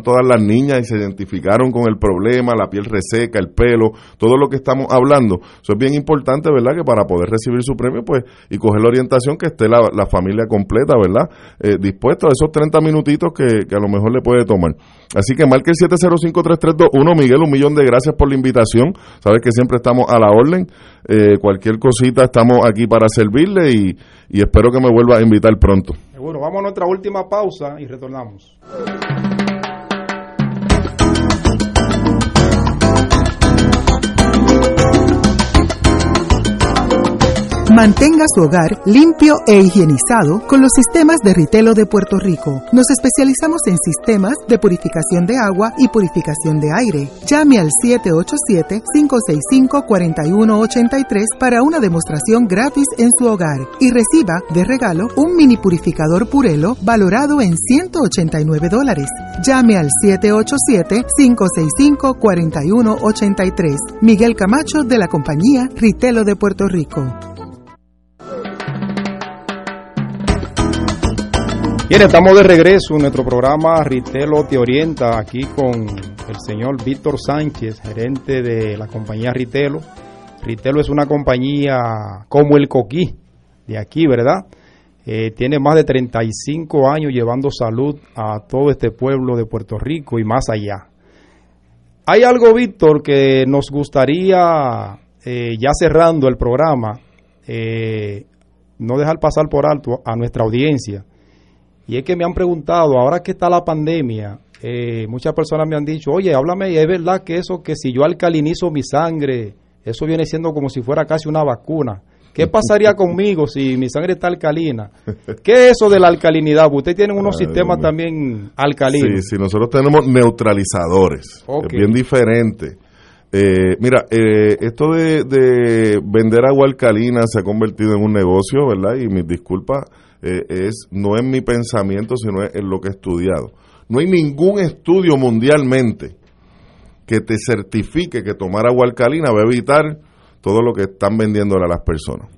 todas las niñas y se identificaron con el problema, la piel reseca, el pelo, todo lo que estamos hablando. Eso es bien importante, ¿verdad? Que para poder recibir su premio, pues, y coger la orientación, que esté la, familia completa, ¿verdad? Eh, dispuesto a esos 30 minutitos que, a lo mejor le puede tomar. Así que marque el 705-3321. Miguel, un millón de gracias por la invitación. Sabes que siempre estamos a la orden. Eh, cualquier cosita, estamos aquí para servirle y, y espero que me vuelva a invitar pronto. Bueno, vamos a nuestra última pausa y retornamos. Mantenga su hogar limpio e higienizado con los sistemas de Ritelo de Puerto Rico. Nos especializamos en sistemas de purificación de agua y purificación de aire. Llame al 787-565-4183 para una demostración gratis en su hogar y reciba de regalo un mini purificador Purelo valorado en 189 dólares. Llame al 787-565-4183. Miguel Camacho de la compañía Ritelo de Puerto Rico. Bien, estamos de regreso en nuestro programa Ritelo Te Orienta, aquí con el señor Víctor Sánchez, gerente de la compañía Ritelo. Ritelo es una compañía como el Coquí, de aquí, ¿verdad? Eh, tiene más de 35 años llevando salud a todo este pueblo de Puerto Rico y más allá. Hay algo, Víctor, que nos gustaría, eh, ya cerrando el programa, eh, no dejar pasar por alto a nuestra audiencia y es que me han preguntado, ahora que está la pandemia, eh, muchas personas me han dicho, oye, háblame, y es verdad que eso, que si yo alcalinizo mi sangre, eso viene siendo como si fuera casi una vacuna. ¿Qué pasaría conmigo si mi sangre está alcalina? ¿Qué es eso de la alcalinidad? Ustedes tienen unos sistemas también alcalinos. Sí, sí, nosotros tenemos neutralizadores. Es bien diferente. Eh, mira, eh, esto de, de, vender agua alcalina se ha convertido en un negocio, ¿verdad? Y mis disculpas, eh, es no es mi pensamiento, sino en lo que he estudiado. No hay ningún estudio mundialmente que te certifique que tomar agua alcalina va a evitar todo lo que están vendiéndole a las personas.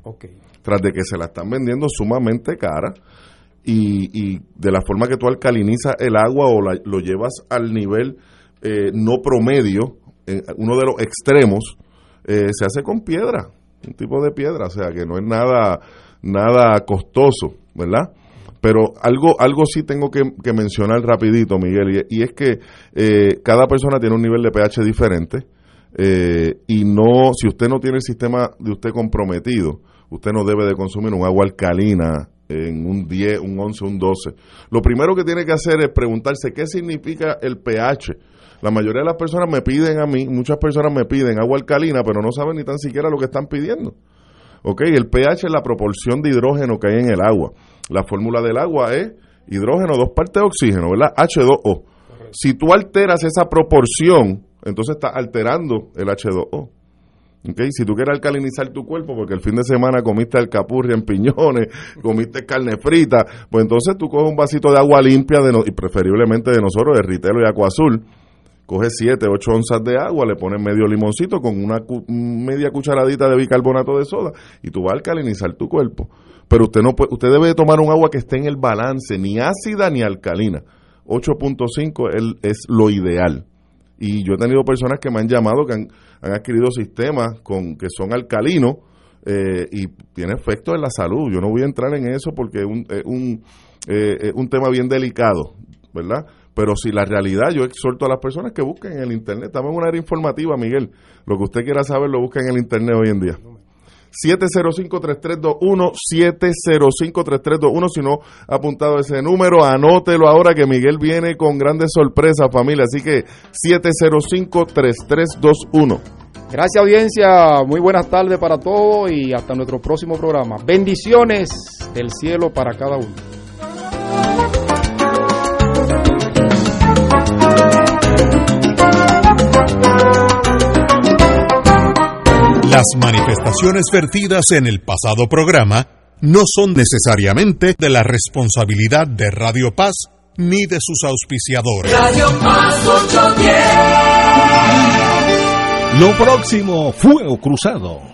Tras de que se la están vendiendo sumamente cara y, y de la forma que tú alcalinizas el agua o lo llevas al nivel eh, no promedio, uno de los extremos, eh, se hace con piedra, un tipo de piedra, o sea que no es nada, nada costoso. ¿verdad? Pero algo, algo sí tengo que, mencionar rapidito, Miguel, y, es que eh, cada persona tiene un nivel de pH diferente eh, y no, si usted no tiene el sistema de usted comprometido, usted no debe de consumir un agua alcalina en un 10, un 11, un 12. Lo primero que tiene que hacer es preguntarse qué significa el pH. La mayoría de las personas me piden a mí, muchas personas me piden agua alcalina, pero no saben ni tan siquiera lo que están pidiendo. ¿Ok? El pH es la proporción de hidrógeno que hay en el agua. La fórmula del agua es hidrógeno, dos partes de oxígeno, ¿verdad? H2O. Si tú alteras esa proporción, entonces estás alterando el H2O. Okay. Si tú quieres alcalinizar tu cuerpo porque el fin de semana comiste alcapurria en piñones, comiste carne frita, pues entonces tú coges un vasito de agua limpia de y preferiblemente de nosotros, de Ritelo y Agua Azul, coge 7, 8 onzas de agua, le pones medio limoncito con una media cucharadita de bicarbonato de soda y tú vas a alcalinizar tu cuerpo. Pero usted no puede, usted debe tomar un agua que esté en el balance, ni ácida ni alcalina. 8.5 es lo ideal. Y yo he tenido personas que me han llamado que han, adquirido sistemas con que son alcalinos eh, y tiene efecto en la salud. Yo no voy a entrar en eso porque es un, un, eh, un tema bien delicado, ¿verdad? Pero si la realidad, yo exhorto a las personas que busquen en el Internet. Estamos en una área informativa, Miguel. Lo que usted quiera saber lo busca en el Internet hoy en día. 705-3321, 705-3321. Si no ha apuntado ese número, anótelo ahora que Miguel viene con grandes sorpresas, familia. Así que 705-3321. Gracias, audiencia. Muy buenas tardes para todos y hasta nuestro próximo programa. Bendiciones del cielo para cada uno. Las manifestaciones vertidas en el pasado programa no son necesariamente de la responsabilidad de Radio Paz ni de sus auspiciadores. Radio Paz 810. Lo próximo, Fuego Cruzado.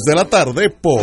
de la tarde por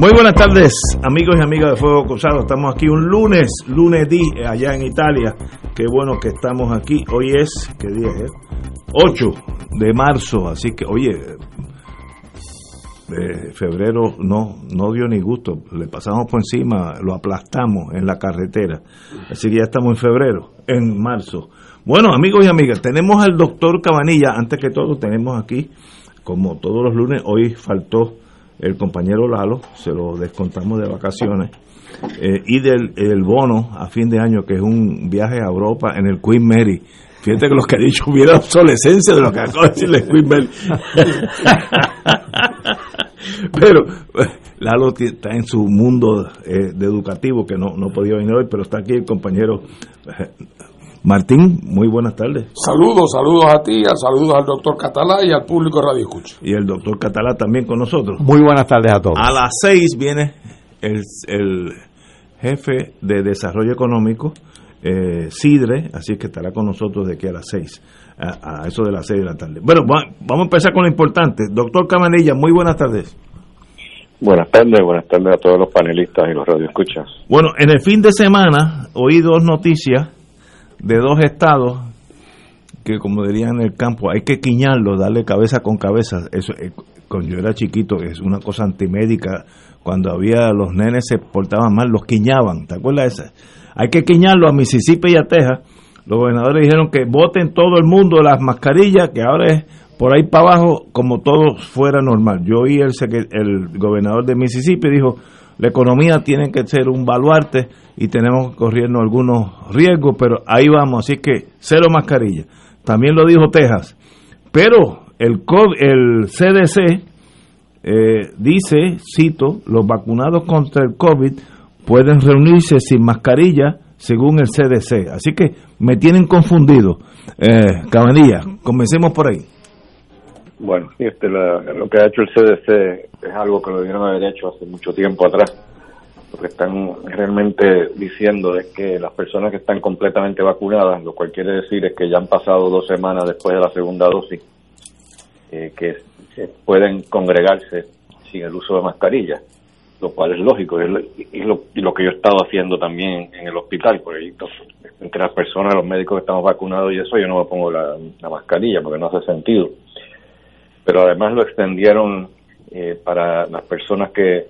Muy buenas tardes, amigos y amigas de Fuego Cruzado. Estamos aquí un lunes, lunes di, allá en Italia. Qué bueno que estamos aquí. Hoy es, ¿qué día es? 8 de marzo, así que, oye, eh, febrero no, no dio ni gusto. Le pasamos por encima, lo aplastamos en la carretera. Así que ya estamos en febrero, en marzo. Bueno, amigos y amigas, tenemos al doctor Cabanilla. Antes que todo, tenemos aquí, como todos los lunes, hoy faltó el compañero Lalo, se lo descontamos de vacaciones, eh, y del el bono a fin de año, que es un viaje a Europa en el Queen Mary. Fíjate que lo que ha dicho hubiera obsolescencia de lo que acaba de decirle el Queen Mary. pero Lalo está en su mundo eh, educativo que no, no podía venir hoy, pero está aquí el compañero eh, Martín, muy buenas tardes. Saludos, saludos a ti, saludos al doctor Catalá y al público Radio Escucha. Y el doctor Catalá también con nosotros. Muy buenas tardes a todos. A las seis viene el, jefe de Desarrollo Económico, eh, Sidre, así que estará con nosotros de aquí a las seis, a, eso de las seis de la tarde. Bueno, vamos a empezar con lo importante. Doctor Camanilla, muy buenas tardes. Buenas tardes, buenas tardes a todos los panelistas y los radioescuchas. Bueno, en el fin de semana oí dos noticias de dos estados que como dirían en el campo hay que quiñarlo, darle cabeza con cabeza. Eso eh, cuando yo era chiquito es una cosa antimédica. Cuando había los nenes se portaban mal, los quiñaban. ¿Te acuerdas de esa? Hay que quiñarlo a Mississippi y a Texas. Los gobernadores dijeron que voten todo el mundo las mascarillas, que ahora es por ahí para abajo como todo fuera normal. Yo oí el, el gobernador de Mississippi dijo, la economía tiene que ser un baluarte y tenemos que corrernos algunos riesgos, pero ahí vamos, así que cero mascarilla. También lo dijo Texas. Pero el, el CDC eh, dice, cito, los vacunados contra el COVID pueden reunirse sin mascarilla según el CDC. Así que me tienen confundido. Eh, Cabanilla, comencemos por ahí. Bueno, este, lo que ha hecho el CDC es algo que lo debieron haber hecho hace mucho tiempo atrás lo que están realmente diciendo es que las personas que están completamente vacunadas, lo cual quiere decir es que ya han pasado dos semanas después de la segunda dosis, eh, que pueden congregarse sin el uso de mascarilla, lo cual es lógico, y lo, lo, que yo he estado haciendo también en el hospital, porque entre las personas, los médicos que estamos vacunados y eso, yo no me pongo la, mascarilla porque no hace sentido. Pero además lo extendieron eh, para las personas que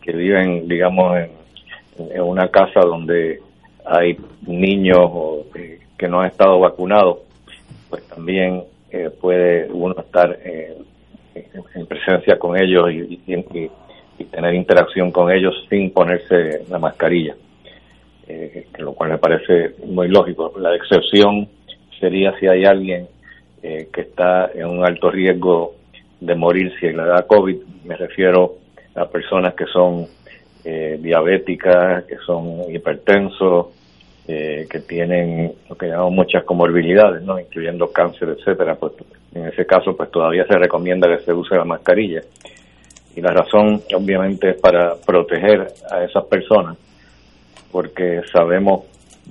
que viven, digamos, en, una casa donde hay niños o, eh, que no han estado vacunados, pues también eh, puede uno estar eh, en presencia con ellos y, tener interacción con ellos sin ponerse la mascarilla, lo cual me parece muy lógico. La excepción sería si hay alguien que está en un alto riesgo de morir si le da COVID, me refiero a personas que son diabéticas, que son hipertensos, eh, que tienen lo que llamamos muchas comorbilidades, ¿no? incluyendo cáncer, etcétera, pues en ese caso pues todavía se recomienda que se use la mascarilla. Y la razón obviamente es para proteger a esas personas, porque sabemos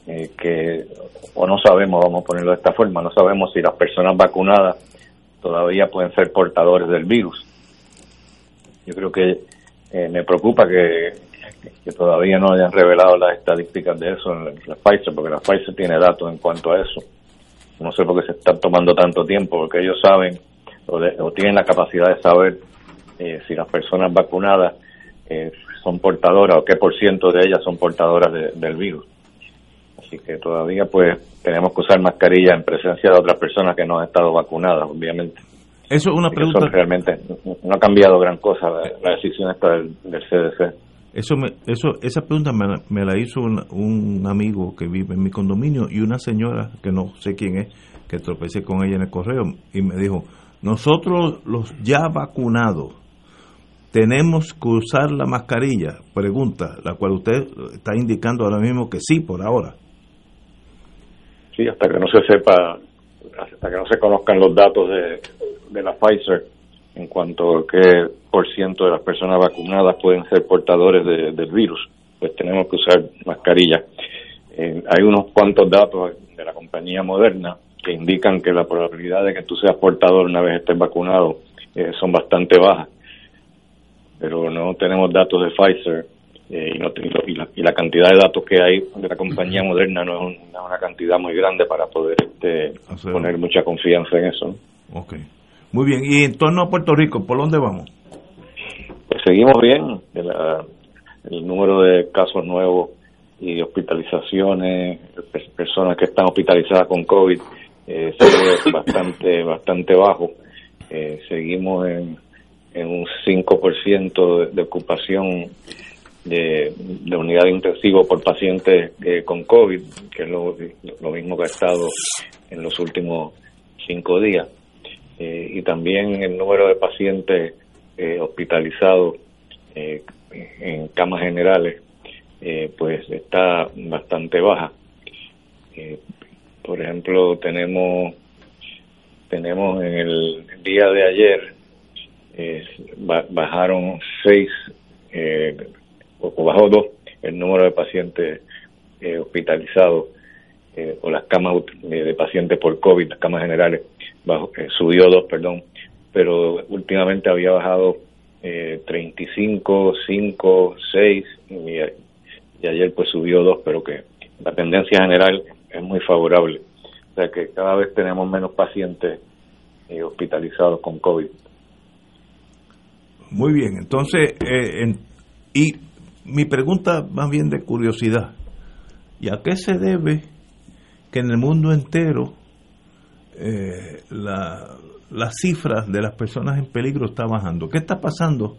eh, que, o no sabemos, vamos a ponerlo de esta forma, no sabemos si las personas vacunadas todavía pueden ser portadores del virus. Yo creo que eh, me preocupa que que todavía no hayan revelado las estadísticas de eso en la Pfizer, porque la Pfizer tiene datos en cuanto a eso. No sé por qué se está tomando tanto tiempo, porque ellos saben o, tienen la capacidad de saber eh, si las personas vacunadas eh, son portadoras o qué por ciento de ellas son portadoras del virus. Así que todavía pues tenemos que usar mascarilla en presencia de otras personas que no han estado vacunadas, obviamente. Eso es una pregunta. realmente no ha cambiado gran cosa la, decisión esta del CDC. Eso, me, eso esa pregunta me, la hizo un, amigo que vive en mi condominio y una señora que no sé quién es, que tropecé con ella en el correo y me dijo, nosotros los ya vacunados tenemos que usar la mascarilla. Pregunta, la cual usted está indicando ahora mismo que sí, por ahora. Sí, hasta que no se sepa, hasta que no se conozcan los datos de, de la Pfizer en cuanto a qué por ciento de las personas vacunadas pueden ser portadores del virus, pues tenemos que usar mascarilla. Eh, hay unos cuantos datos de la compañía Moderna que indican que la probabilidad de que tú seas portador una vez estés vacunado eh, son bastante bajas, pero no tenemos datos de Pfizer eh, y, no, y, la, cantidad de datos que hay de la compañía Moderna no es una, cantidad muy grande para poder este, poner mucha confianza en eso. Okay. Muy bien, y en torno a Puerto Rico, ¿por dónde vamos? Pues seguimos bien, el, número de casos nuevos y hospitalizaciones, personas que están hospitalizadas con COVID, eh, sigue bastante, bastante bajo. Eh, seguimos en, en un 5% de, de ocupación de, de, unidad intensiva por pacientes eh, con COVID, que es lo, lo mismo que ha estado en los últimos cinco días. Eh, y también el número de pacientes eh, hospitalizados en camas generales pues está bastante baja. por ejemplo, tenemos tenemos en el día de ayer bajaron seis o bajó dos el número de pacientes hospitalizados o las camas de pacientes por COVID, las camas generales eh, subió dos, perdón, pero últimamente había bajado eh, 35, 5, 6 y, ayer pues subió dos, pero que la tendencia general es muy favorable. O sea que cada vez tenemos menos pacientes eh, hospitalizados con COVID. Muy bien, entonces, eh, y mi pregunta más bien de curiosidad, ¿y a qué se debe que en el mundo entero eh, la, las cifras de las personas en peligro está bajando. ¿Qué está pasando?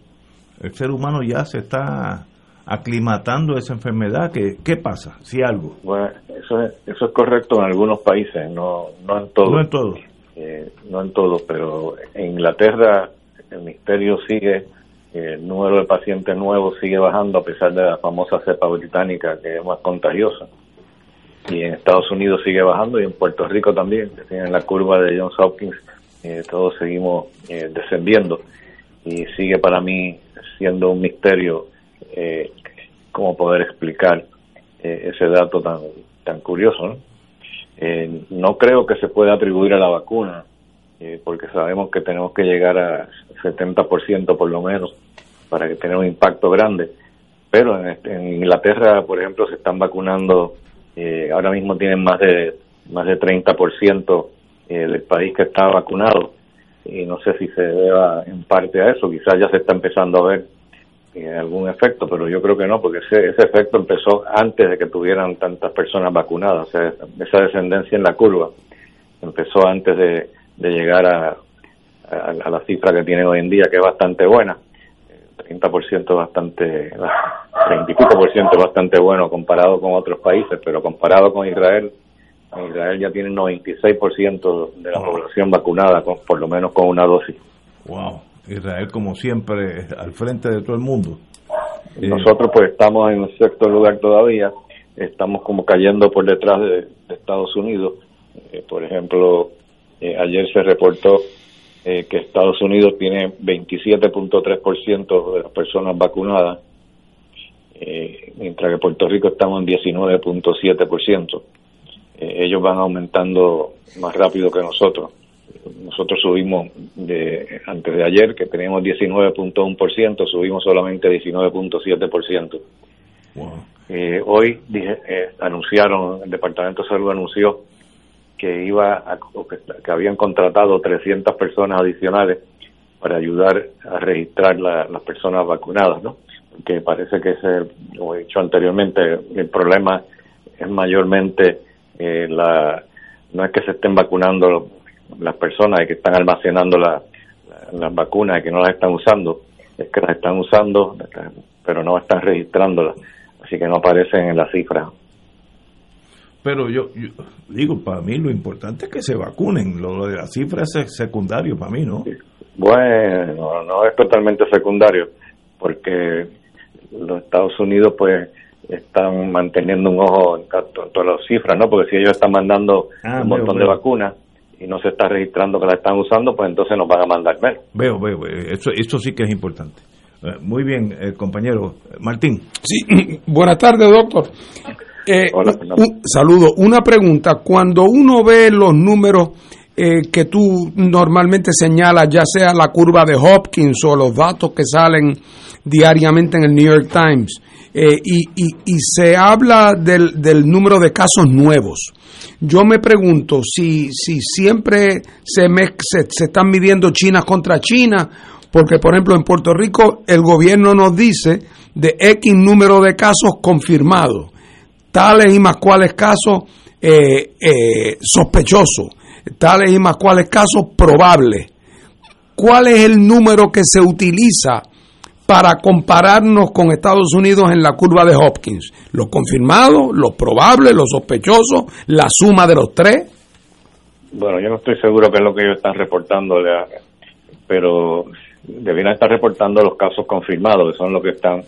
El ser humano ya se está aclimatando a esa enfermedad. ¿Qué, qué pasa? Si algo. Bueno, eso es, eso es correcto en algunos países, no, no en todos. No en todos. Eh, no en todos, pero en Inglaterra el misterio sigue, el número de pacientes nuevos sigue bajando a pesar de la famosa cepa británica que es más contagiosa y en Estados Unidos sigue bajando y en Puerto Rico también, que tienen la curva de Johns Hopkins, eh, todos seguimos eh, descendiendo y sigue para mí siendo un misterio eh, cómo poder explicar eh, ese dato tan tan curioso. ¿no? no creo que se pueda atribuir a la vacuna, porque sabemos que tenemos que llegar a 70% por lo menos para que tenga un impacto grande, pero en, en Inglaterra, por ejemplo, se están vacunando eh, ahora mismo tienen más de más de 30% eh, del país que está vacunado. Y no sé si se deba en parte a eso, quizás ya se está empezando a ver algún efecto, pero yo creo que no, porque ese, ese efecto empezó antes de que tuvieran tantas personas vacunadas, o sea, esa descendencia en la curva empezó antes de, llegar a, a, la cifra que tiene hoy en día, que es bastante buena. 30% bastante, 30 y pico por ciento bastante bueno comparado con otros países, pero comparado con Israel, Israel ya tiene 96% de la población vacunada, con, por lo menos con una dosis. Wow, Israel como siempre al frente de todo el mundo. Nosotros pues estamos en el sexto lugar todavía, estamos como cayendo por detrás de, Estados Unidos. Eh, por ejemplo, eh, ayer se reportó que Estados Unidos tiene 27.3% de las personas vacunadas, mientras que Puerto Rico estamos en 19.7%. ellos van aumentando más rápido que nosotros. Nosotros subimos de antes de ayer, que teníamos 19.1%, subimos solamente 19.7%. Eh, hoy dije, eh, anunciaron, el Departamento de Salud anunció que iba que, habían contratado 300 personas adicionales para ayudar a registrar las personas vacunadas, ¿no? Que parece que ese, como he dicho anteriormente, el problema es mayormente eh, la no es que se estén vacunando las personas que están almacenando las vacunas y que no las están usando, es que las están usando, pero no están registrándolas, así que no aparecen en las cifras. Pero yo, digo, para mí lo importante es que se vacunen, lo, de las cifras es secundario para mí, ¿no? Bueno, no es totalmente secundario, porque los Estados Unidos pues están manteniendo un ojo en, todas las cifras, ¿no? Porque si ellos están mandando ah, un montón de vacunas, y no se está registrando que la están usando, pues entonces nos van a mandar menos. Veo, veo, Eso, eso sí que es importante. Eh, muy bien, eh, compañero. Martín. Sí, buenas tardes, doctor. Eh, un, saludo. Una pregunta. Cuando uno ve los números que tú normalmente señalas, ya sea la curva de Hopkins o los datos que salen diariamente en el New York Times, y, y, se habla del, del número de casos nuevos, yo me pregunto si, si siempre se, se, están midiendo China contra China, porque por ejemplo en Puerto Rico el gobierno nos dice de X número de casos confirmados, tales y más cuales casos eh, eh, sospechosos, tales y más cuales casos probables. ¿Cuál es el número que se utiliza para compararnos con Estados Unidos en la curva de Hopkins? ¿Los confirmados, los probables, los sospechosos, la suma de los tres? Bueno, yo no estoy seguro que es lo que ellos están reportando, pero debieran estar reportando los casos confirmados, que son los que están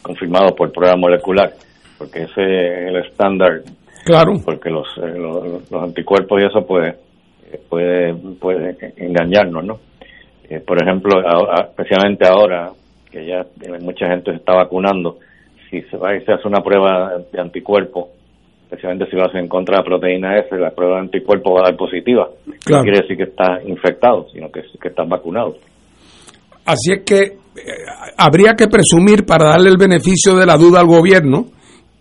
confirmados por prueba molecular, porque ese es el estándar. Claro. Porque los, eh, los, anticuerpos y eso puede, puede, puede engañarnos, ¿no? Eh, por ejemplo, especialmente ahora, que ya mucha gente se está vacunando, si se va y se hace una prueba de anticuerpo, especialmente si lo hace en contra de la proteína S, la prueba de anticuerpo va a dar positiva. No quiere decir que está infectado, sino que, que está vacunado. Así es que eh, habría que presumir, para darle el beneficio de la duda al gobierno,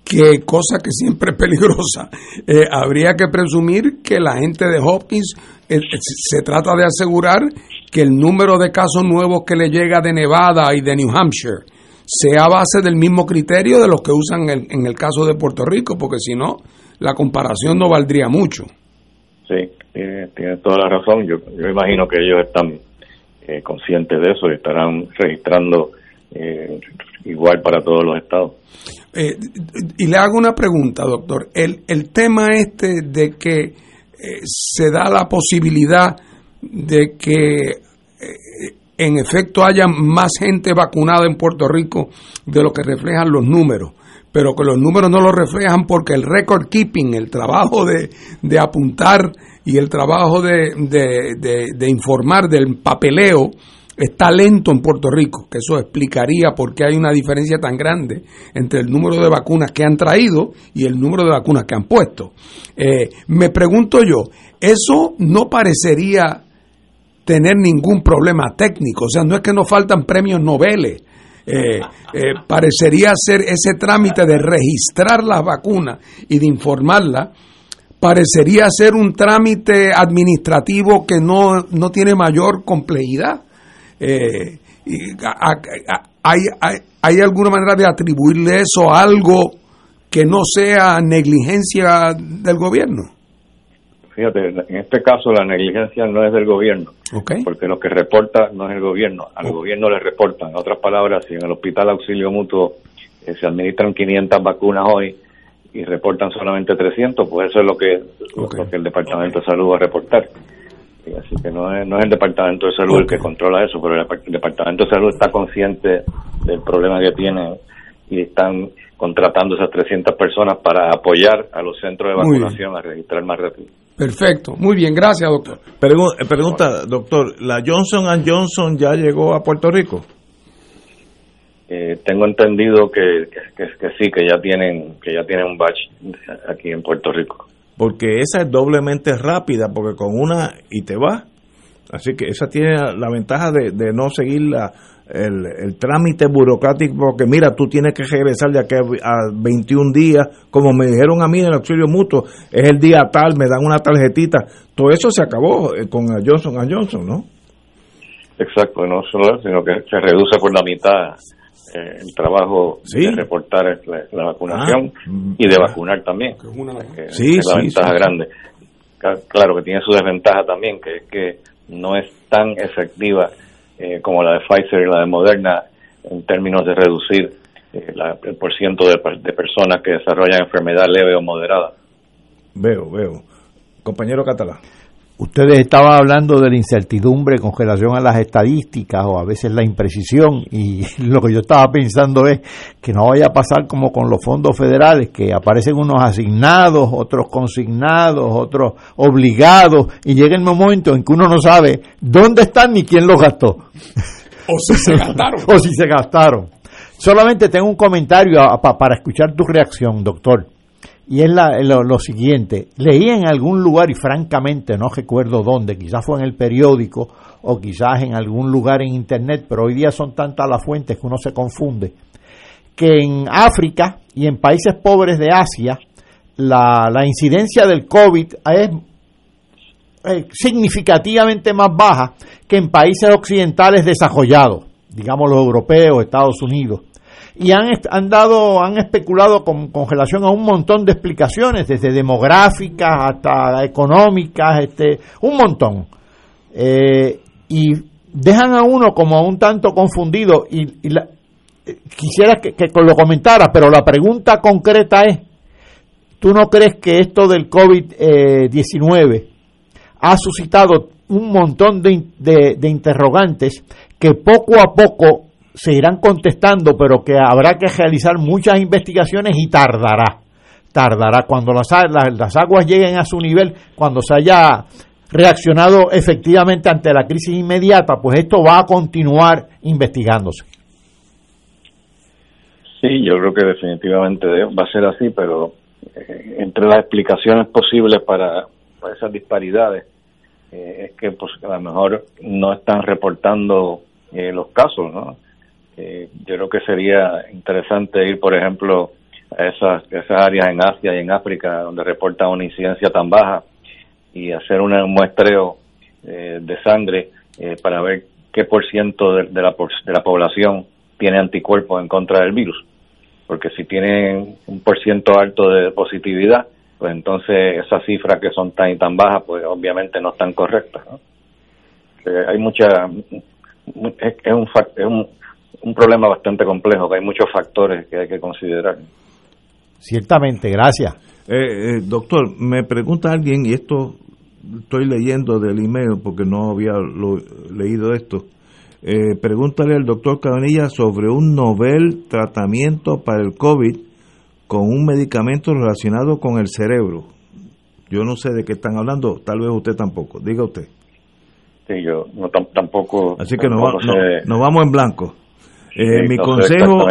que cosa que siempre es peligrosa, eh, habría que presumir que la gente de Hopkins eh, se trata de asegurar que el número de casos nuevos que le llega de Nevada y de New Hampshire sea a base del mismo criterio de los que usan en, el caso de Puerto Rico, porque si no, la comparación no valdría mucho. Sí, tiene, toda la razón. Yo, yo imagino que ellos están eh, conscientes de eso y estarán registrando igual para todos los estados. Eh, y le hago una pregunta, doctor. El, el tema este de que se da la posibilidad de que eh, en efecto haya más gente vacunada en Puerto Rico de lo que reflejan los números, pero que los números no lo reflejan porque el record keeping, el trabajo de, de apuntar y el trabajo de, de, de, informar del papeleo está lento en Puerto Rico, que eso explicaría por qué hay una diferencia tan grande entre el número de vacunas que han traído y el número de vacunas que han puesto. Eh, me pregunto yo, ¿eso no parecería tener ningún problema técnico. O sea, no es que nos faltan premios Nobel. Eh, eh, parecería ser ese trámite de registrar las vacunas y de informarlas, parecería ser un trámite administrativo que no, no tiene mayor complejidad. Eh, hay, hay, ¿Hay alguna manera de atribuirle eso a algo que no sea negligencia del gobierno? Fíjate, en este caso la negligencia no es del gobierno, porque lo que reporta no es el gobierno, al oh. gobierno le reportan. En otras palabras, si en el Hospital Auxilio Mutuo eh, se administran 500 vacunas hoy y reportan solamente 300, pues eso es lo que, lo que el Departamento de Salud va a reportar. Así que no es, no es el Departamento de Salud el que controla eso, pero el, Departamento de Salud está consciente del problema que tiene y están contratando esas 300 personas para apoyar a los centros de vacunación a registrar más rápido. Perfecto, muy bien, gracias doctor. Eh, pregunta, doctor, ¿la Johnson Johnson ya llegó a Puerto Rico? Eh, tengo entendido que, que, sí, que ya tienen que ya tienen un batch aquí en Puerto Rico porque esa es doblemente rápida, porque con una y te va. Así que esa tiene la ventaja de, no seguir la, el, trámite burocrático, porque mira, tú tienes que regresar ya que a 21 días, como me dijeron a mí en el auxilio mutuo, es el día tal, me dan una tarjetita. Todo eso se acabó eh, con Johnson Johnson, ¿no? Exacto, no solo, sino que se reduce por la mitad eh, el trabajo de reportar la, vacunación ah, y de vacunar también. es la ventaja grande. Claro que tiene su desventaja también, que es que no es tan efectiva eh, como la de Pfizer y la de Moderna en términos de reducir eh, el porciento de, de personas que desarrollan enfermedad leve o moderada. Veo, veo. Compañero catalán. Ustedes estaban hablando de la incertidumbre con relación a las estadísticas o a veces la imprecisión y lo que yo estaba pensando es que no vaya a pasar como con los fondos federales, que aparecen unos asignados, otros consignados, otros obligados y llega el momento en que uno no sabe dónde están ni quién los gastó. O si se gastaron. o si se gastaron. Solamente tengo un comentario para escuchar tu reacción, doctor y es lo, siguiente, leí en algún lugar y francamente no recuerdo dónde, quizás fue en el periódico o quizás en algún lugar en internet, pero hoy día son tantas las fuentes que uno se confunde, que en África y en países pobres de Asia la, incidencia del COVID es significativamente más baja que en países occidentales desarrollados, digamos los europeos, Estados Unidos y han, han dado, han especulado con, con, relación a un montón de explicaciones, desde demográficas hasta económicas, este, un montón. Eh, y dejan a uno como un tanto confundido y, quisiera que, que, lo comentara, pero la pregunta concreta es, ¿tú no crees que esto del COVID-19 ha suscitado un montón de, de interrogantes que poco a poco se irán contestando, pero que habrá que realizar muchas investigaciones y tardará. Tardará. Cuando las, las, aguas lleguen a su nivel, cuando se haya reaccionado efectivamente ante la crisis inmediata, pues esto va a continuar investigándose. Sí, yo creo que definitivamente va a ser así, pero eh, entre las explicaciones posibles para, esas disparidades eh, es que pues a lo mejor no están reportando eh, los casos, ¿no? Eh, yo creo que sería interesante ir, por ejemplo, a esas, esas áreas en Asia y en África donde reportan una incidencia tan baja y hacer un muestreo eh, de sangre eh, para ver qué por ciento de, la, de la población tiene anticuerpos en contra del virus. Porque si tienen un por ciento alto de positividad, pues entonces esas cifras que son tan y tan bajas, pues obviamente no están correctas. hay mucha. Es, es, un, es un un problema bastante complejo, que hay muchos factores que hay que considerar. Ciertamente, gracias. Eh, eh, doctor, me pregunta alguien, y esto estoy leyendo del email porque no había leído esto. Eh, pregúntale al doctor Cabanilla sobre un novel tratamiento para el COVID con un medicamento relacionado con el cerebro. Yo no sé de qué están hablando, tal vez usted tampoco. Diga usted. Sí, yo no, tampoco. Así que nos, vamos en blanco. Eh, mi consejo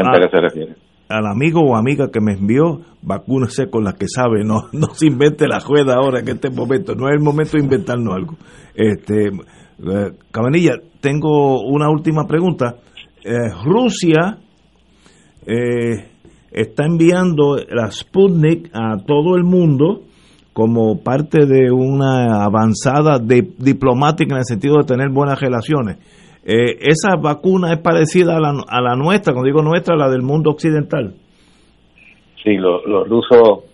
al amigo o amiga que me envió, vacúnese con la que sabe, no, no se invente la juega ahora en este momento, no es el momento de inventarnos algo. Este, eh, Cabanilla, tengo una última pregunta. Eh, Rusia está enviando la Sputnik a todo el mundo como parte de una avanzada diplomática en el sentido de tener buenas relaciones. Eh, ¿Esa vacuna es parecida a la, a la nuestra, cuando digo nuestra, la del mundo occidental? Sí, los rusos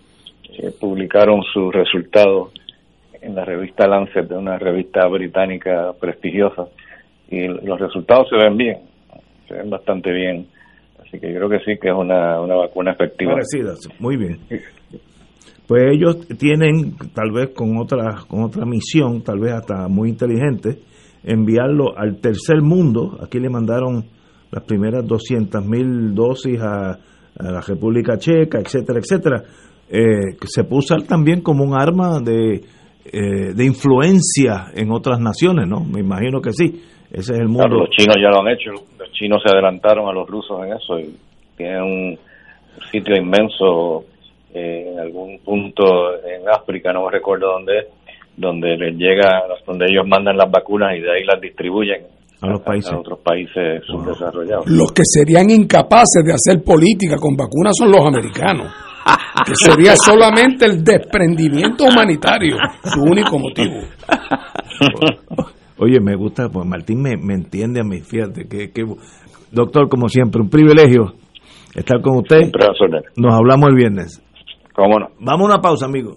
eh, publicaron sus resultados en la revista Lancet, de una revista británica prestigiosa, y los resultados se ven bien, se ven bastante bien. Así que yo creo que sí que es una, una vacuna efectiva. Parecida, muy bien. Pues ellos tienen, tal vez con otra, con otra misión, tal vez hasta muy inteligente, enviarlo al tercer mundo. Aquí le mandaron las primeras 200 mil dosis a, la República Checa, etcétera, etcétera. Eh, se puso también como un arma de, eh, de influencia en otras naciones, ¿no? Me imagino que sí. Ese es el mundo. los chinos ya lo han hecho. Los chinos se adelantaron a los rusos en eso y tienen un sitio inmenso eh, en algún punto en África, no me recuerdo dónde es, donde les llega, donde ellos mandan las vacunas y de ahí las distribuyen a los países. otros países subdesarrollados. Los que serían incapaces de hacer política con vacunas son los americanos, que sería solamente el desprendimiento humanitario su único motivo. Oye, me gusta, pues Martín me, me entiende a mí, fíjate, que, que, doctor, como siempre, un privilegio estar con usted. Nos hablamos el viernes. ¿Cómo no? Vamos a una pausa, amigo.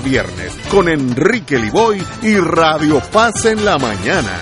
viernes con Enrique Liboy y Radio Paz en la mañana.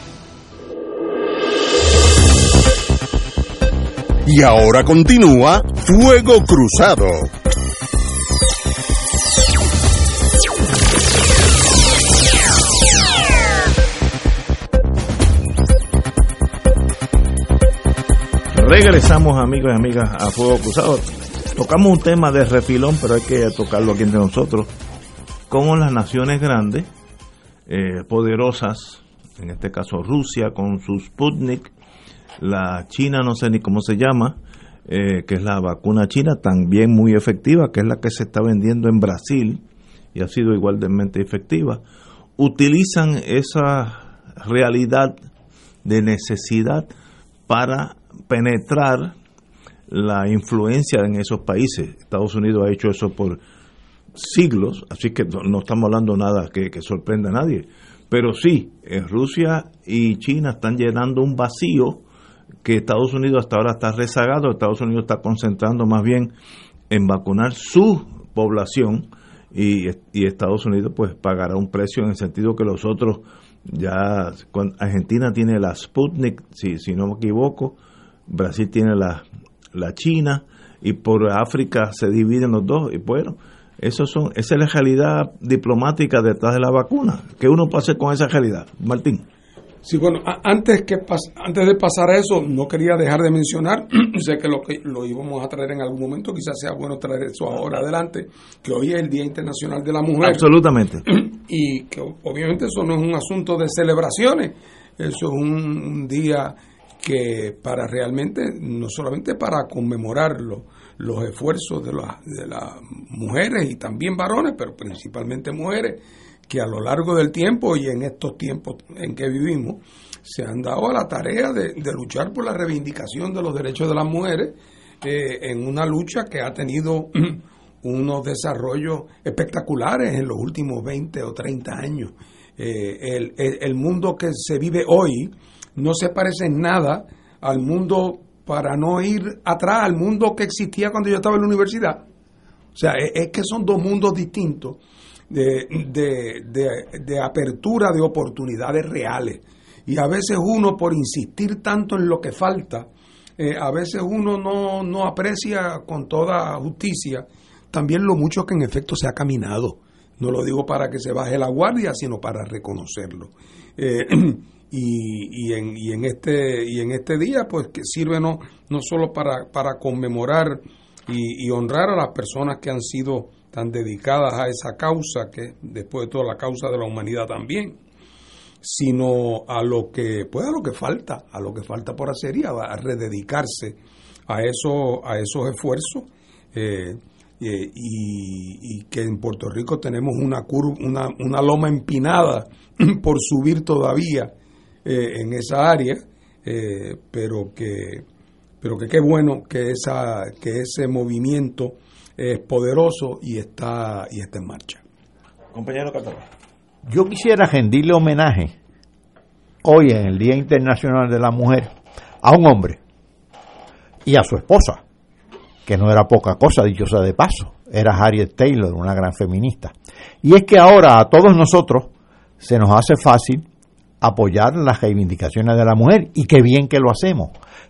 Y ahora continúa Fuego Cruzado. Regresamos amigos y amigas a Fuego Cruzado. Tocamos un tema de refilón, pero hay que tocarlo aquí entre nosotros. Como las naciones grandes, eh, poderosas, en este caso Rusia con su Sputnik, la China, no sé ni cómo se llama, eh, que es la vacuna china, también muy efectiva, que es la que se está vendiendo en Brasil y ha sido igualmente efectiva, utilizan esa realidad de necesidad para penetrar la influencia en esos países. Estados Unidos ha hecho eso por siglos, así que no, estamos hablando nada que, que sorprenda a nadie. Pero sí, en Rusia y China están llenando un vacío que Estados Unidos hasta ahora está rezagado, Estados Unidos está concentrando más bien en vacunar su población y, Estados Unidos pues pagará un precio en el sentido que los otros ya Argentina tiene la Sputnik si, no me equivoco Brasil tiene la, la China y por África se dividen los dos y bueno eso son esa es la realidad diplomática detrás de la vacuna. Que uno pase con esa realidad Martín Sí, bueno, antes, que antes de pasar a eso, no quería dejar de mencionar, sé que lo, que lo íbamos a traer en algún momento, quizás sea bueno traer eso ahora adelante, que hoy es el Día Internacional de la Mujer. Absolutamente. Y que obviamente eso no es un asunto de celebraciones, eso es un, día que para realmente, no solamente para conmemorar los esfuerzos de, de las mujeres y también varones, pero principalmente mujeres, que a lo largo del tiempo y en estos tiempos en que vivimos se han dado a la tarea de, luchar por la reivindicación de los derechos de las mujeres eh, en una lucha que ha tenido unos desarrollos espectaculares en los últimos 20 o 30 años. Eh, el, el, mundo que se vive hoy no se parece en nada al mundo, para no ir atrás, al mundo que existía cuando yo estaba en la universidad. O sea, es que son dos mundos distintos de, de, apertura de oportunidades reales. Y a veces uno, por insistir tanto en lo que falta, eh, a veces uno no, no aprecia con toda justicia también lo mucho que en efecto se ha caminado. No lo digo para que se baje la guardia, sino para reconocerlo. Eh, y, y, en, y, en este, y en este día, pues que sirve no, no solo para, para conmemorar y, y honrar a las personas que han sido tan dedicadas a esa causa, que después de todo la causa de la humanidad también, sino a lo que, pues a lo que falta, a lo que falta por hacer y a, rededicarse a, eso, a esos esfuerzos. Eh, eh, y, que en Puerto Rico tenemos una, una, una loma empinada por subir todavía eh, en esa área, pero que pero que qué bueno que esa que ese movimiento es poderoso y está, y está en marcha. Compañero Yo quisiera rendirle homenaje hoy en el Día Internacional de la Mujer a un hombre y a su esposa, que no era poca cosa, dichosa de paso, era Harriet Taylor, una gran feminista. Y es que ahora a todos nosotros se nos hace fácil apoyar las reivindicaciones de la mujer y qué bien que lo hacemos.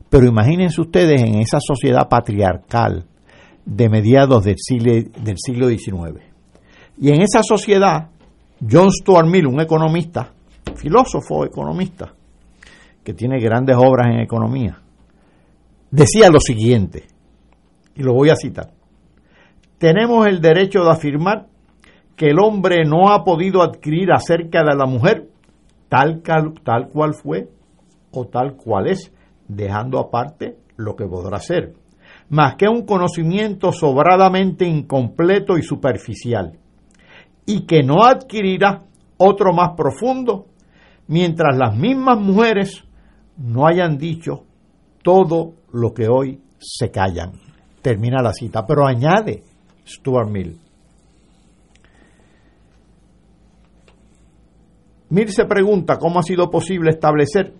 Pero imagínense ustedes en esa sociedad patriarcal de mediados del siglo, del siglo XIX. Y en esa sociedad, John Stuart Mill, un economista, filósofo economista, que tiene grandes obras en economía, decía lo siguiente, y lo voy a citar, tenemos el derecho de afirmar que el hombre no ha podido adquirir acerca de la mujer tal, tal cual fue o tal cual es, dejando aparte lo que podrá ser más que un conocimiento sobradamente incompleto y superficial, y que no adquirirá otro más profundo mientras las mismas mujeres no hayan dicho todo lo que hoy se callan. Termina la cita, pero añade Stuart Mill. Mill se pregunta cómo ha sido posible establecer,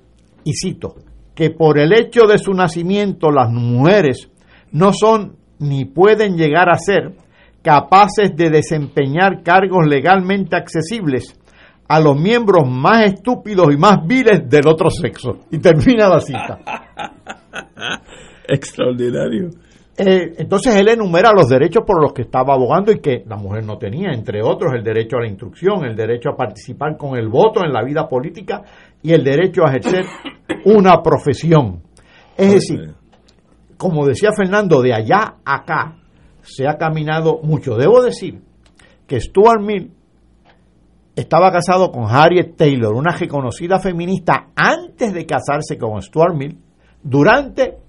y cito, que por el hecho de su nacimiento las mujeres no son ni pueden llegar a ser capaces de desempeñar cargos legalmente accesibles a los miembros más estúpidos y más viles del otro sexo. Y termina la cita. Extraordinario. Eh, entonces él enumera los derechos por los que estaba abogando y que la mujer no tenía, entre otros el derecho a la instrucción, el derecho a participar con el voto en la vida política y el derecho a ejercer una profesión. Es decir, como decía Fernando, de allá a acá se ha caminado mucho. Debo decir que Stuart Mill estaba casado con Harriet Taylor, una reconocida feminista, antes de casarse con Stuart Mill, durante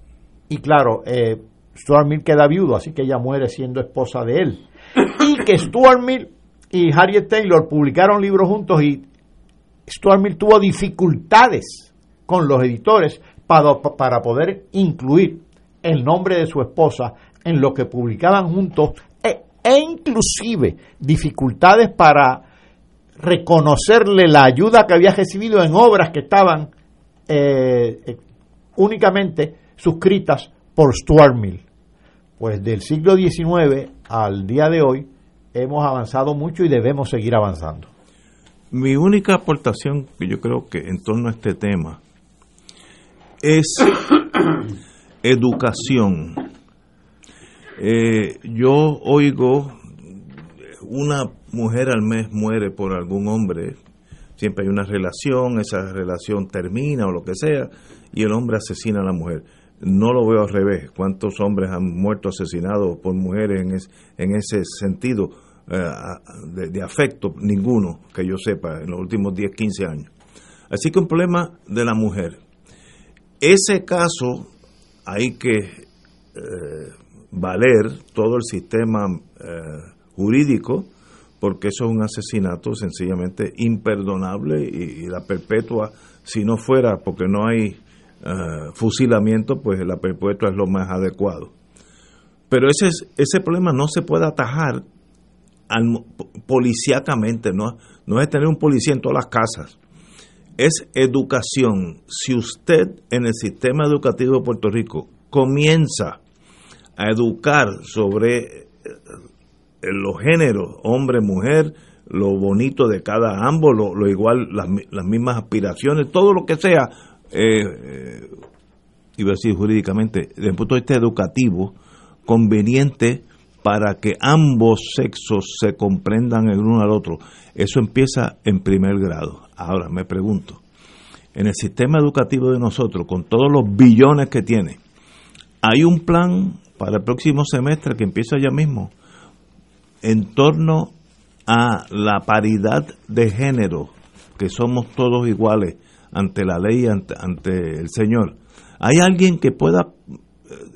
y claro, eh, Stuart Mill queda viudo, así que ella muere siendo esposa de él. Y que Stuart Mill y Harriet Taylor publicaron libros juntos y Stuart Mill tuvo dificultades con los editores para, para poder incluir el nombre de su esposa en lo que publicaban juntos e, e inclusive dificultades para reconocerle la ayuda que había recibido en obras que estaban eh, eh, únicamente suscritas por Stuart Mill. Pues del siglo XIX al día de hoy hemos avanzado mucho y debemos seguir avanzando. Mi única aportación que yo creo que en torno a este tema es educación. Eh, yo oigo una mujer al mes muere por algún hombre, siempre hay una relación, esa relación termina o lo que sea, y el hombre asesina a la mujer. No lo veo al revés. ¿Cuántos hombres han muerto asesinados por mujeres en, ese sentido eh, de, afecto? Ninguno, que yo sepa, en los últimos 10, 15 años. Así que un problema de la mujer. Ese caso hay que eh, valer todo el sistema eh, jurídico porque eso es un asesinato sencillamente imperdonable y, la perpetua, si no fuera porque no hay uh, fusilamiento, pues la perpetua es lo más adecuado. Pero ese, ese problema no se puede atajar policíacamente, ¿no? no es tener un policía en todas las casas, es educación. Si usted en el sistema educativo de Puerto Rico comienza a educar sobre los géneros, hombre, mujer, lo bonito de cada ambos, lo, igual, las, las, mismas aspiraciones, todo lo que sea, eh, eh, iba a decir jurídicamente, desde el punto de vista educativo, conveniente para que ambos sexos se comprendan el uno al otro. Eso empieza en primer grado. Ahora me pregunto, en el sistema educativo de nosotros, con todos los billones que tiene, ¿hay un plan para el próximo semestre que empieza ya mismo? en torno a la paridad de género, que somos todos iguales ante la ley, ante, ante el Señor. ¿Hay alguien que pueda eh,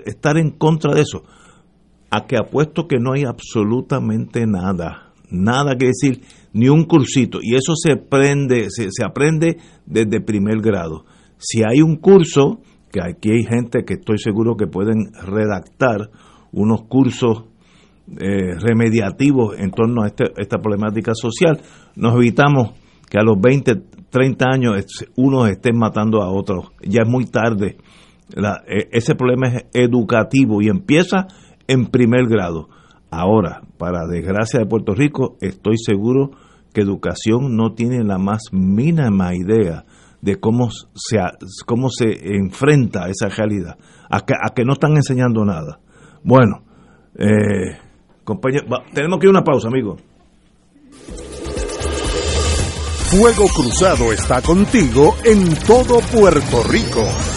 estar en contra de eso? A que apuesto que no hay absolutamente nada, nada que decir, ni un cursito, y eso se aprende, se, se aprende desde primer grado. Si hay un curso, que aquí hay gente que estoy seguro que pueden redactar unos cursos eh, remediativos en torno a este, esta problemática social, nos evitamos que a los 20, 30 años unos estén matando a otros. Ya es muy tarde. E, ese problema es educativo y empieza en primer grado. Ahora, para desgracia de Puerto Rico, estoy seguro que educación no tiene la más mínima idea de cómo se, cómo se enfrenta a esa realidad, a que, a que no están enseñando nada. Bueno, eh, tenemos que ir a una pausa, amigo. Fuego Cruzado está contigo en todo Puerto Rico.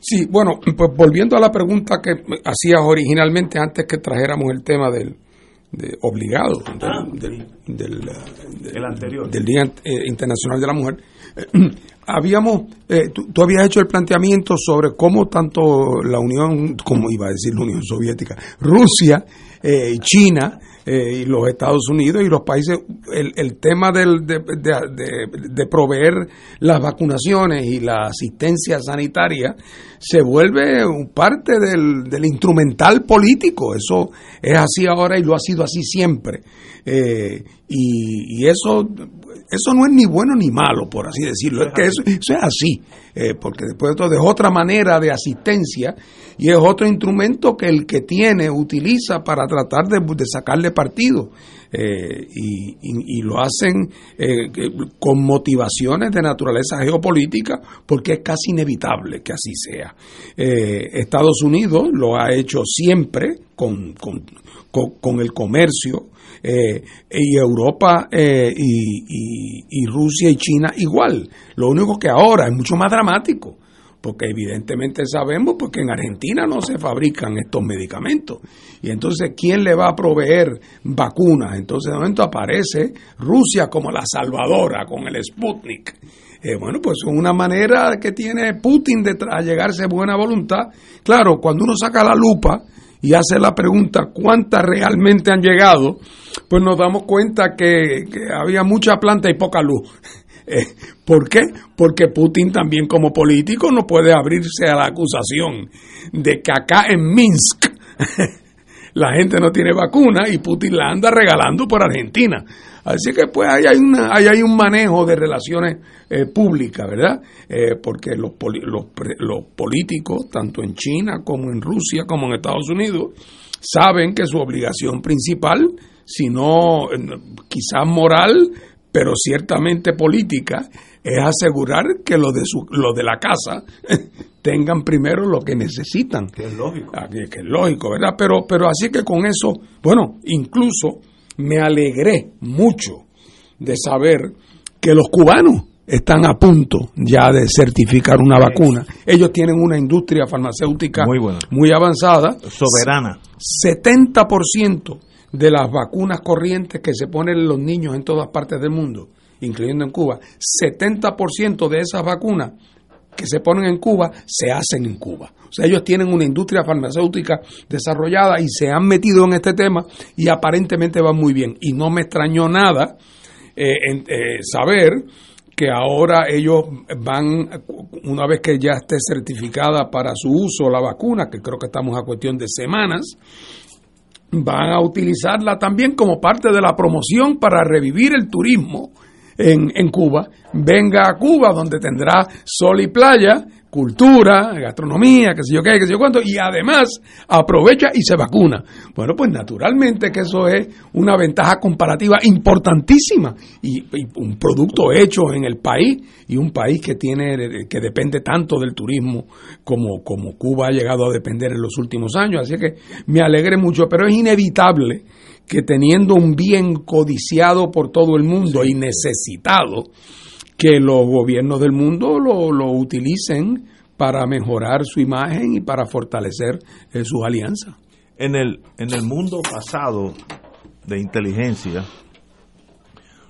Sí, bueno, pues volviendo a la pregunta que hacías originalmente antes que trajéramos el tema del obligado del, ah, anterior. del Día eh, Internacional de la Mujer, habíamos, eh, tú, habías hecho el planteamiento sobre cómo tanto la Unión, como iba a decir la Unión Soviética, Rusia, eh, China, eh, y los Estados Unidos y los países, el, el tema del, de, de, proveer las vacunaciones y la asistencia sanitaria se vuelve parte del, del, instrumental político. Eso es así ahora y lo ha sido así siempre. Eh, y, y, eso eso no es ni bueno ni malo, por así decirlo. Es que eso, es así, eh, porque después de todo es otra manera de asistencia y es otro instrumento que el que tiene utiliza para tratar de, sacarle partido. Eh, y, lo hacen eh, con motivaciones de naturaleza geopolítica porque es casi inevitable que así sea. Estados Unidos lo ha hecho siempre con, con, con el comercio eh, y Europa eh, y, Rusia y China igual. Lo único que ahora es mucho más dramático, porque evidentemente sabemos porque en Argentina no se fabrican estos medicamentos. Y entonces, ¿quién le va a proveer vacunas? Entonces, de momento aparece Rusia como la salvadora con el Sputnik. Eh, bueno, pues es una manera que tiene Putin de llegarse buena voluntad. Claro, cuando uno saca la lupa y hace la pregunta cuántas realmente han llegado, pues nos damos cuenta que, había mucha planta y poca luz. Eh, ¿Por qué? Porque Putin también como político no puede abrirse a la acusación de que acá en Minsk la gente no tiene vacuna y Putin la anda regalando por Argentina. Así que pues ahí hay, una, hay un manejo de relaciones eh, públicas, ¿verdad? Eh, porque los, los, los políticos, tanto en China como en Rusia como en Estados Unidos, saben que su obligación principal sino quizás moral, pero ciertamente política, es asegurar que los de, su, de la casa tengan primero lo que necesitan. Que es lógico. Ah, que, es lógico, ¿verdad? Pero, pero así que con eso, bueno, incluso me alegré mucho de saber que los cubanos están a punto ya de certificar una vacuna. Ellos tienen una industria farmacéutica muy, muy avanzada. Soberana. 70% de las vacunas corrientes que se ponen los niños en todas partes del mundo, incluyendo en Cuba, 70% de esas vacunas que se ponen en Cuba se hacen en Cuba. O sea, ellos tienen una industria farmacéutica desarrollada y se han metido en este tema y aparentemente va muy bien. Y no me extrañó nada eh, eh, saber que ahora ellos van, una vez que ya esté certificada para su uso la vacuna, que creo que estamos a cuestión de semanas, van a utilizarla también como parte de la promoción para revivir el turismo en, en Cuba. Venga a Cuba donde tendrá sol y playa cultura, gastronomía, qué sé yo qué, qué sé yo cuánto, y además aprovecha y se vacuna. Bueno, pues naturalmente que eso es una ventaja comparativa importantísima y, un producto hecho en el país y un país que tiene que depende tanto del turismo como, como Cuba ha llegado a depender en los últimos años. Así que me alegre mucho, pero es inevitable que teniendo un bien codiciado por todo el mundo y necesitado, que los gobiernos del mundo lo, lo utilicen para mejorar su imagen y para fortalecer eh, sus alianzas. En el, en el mundo pasado de inteligencia,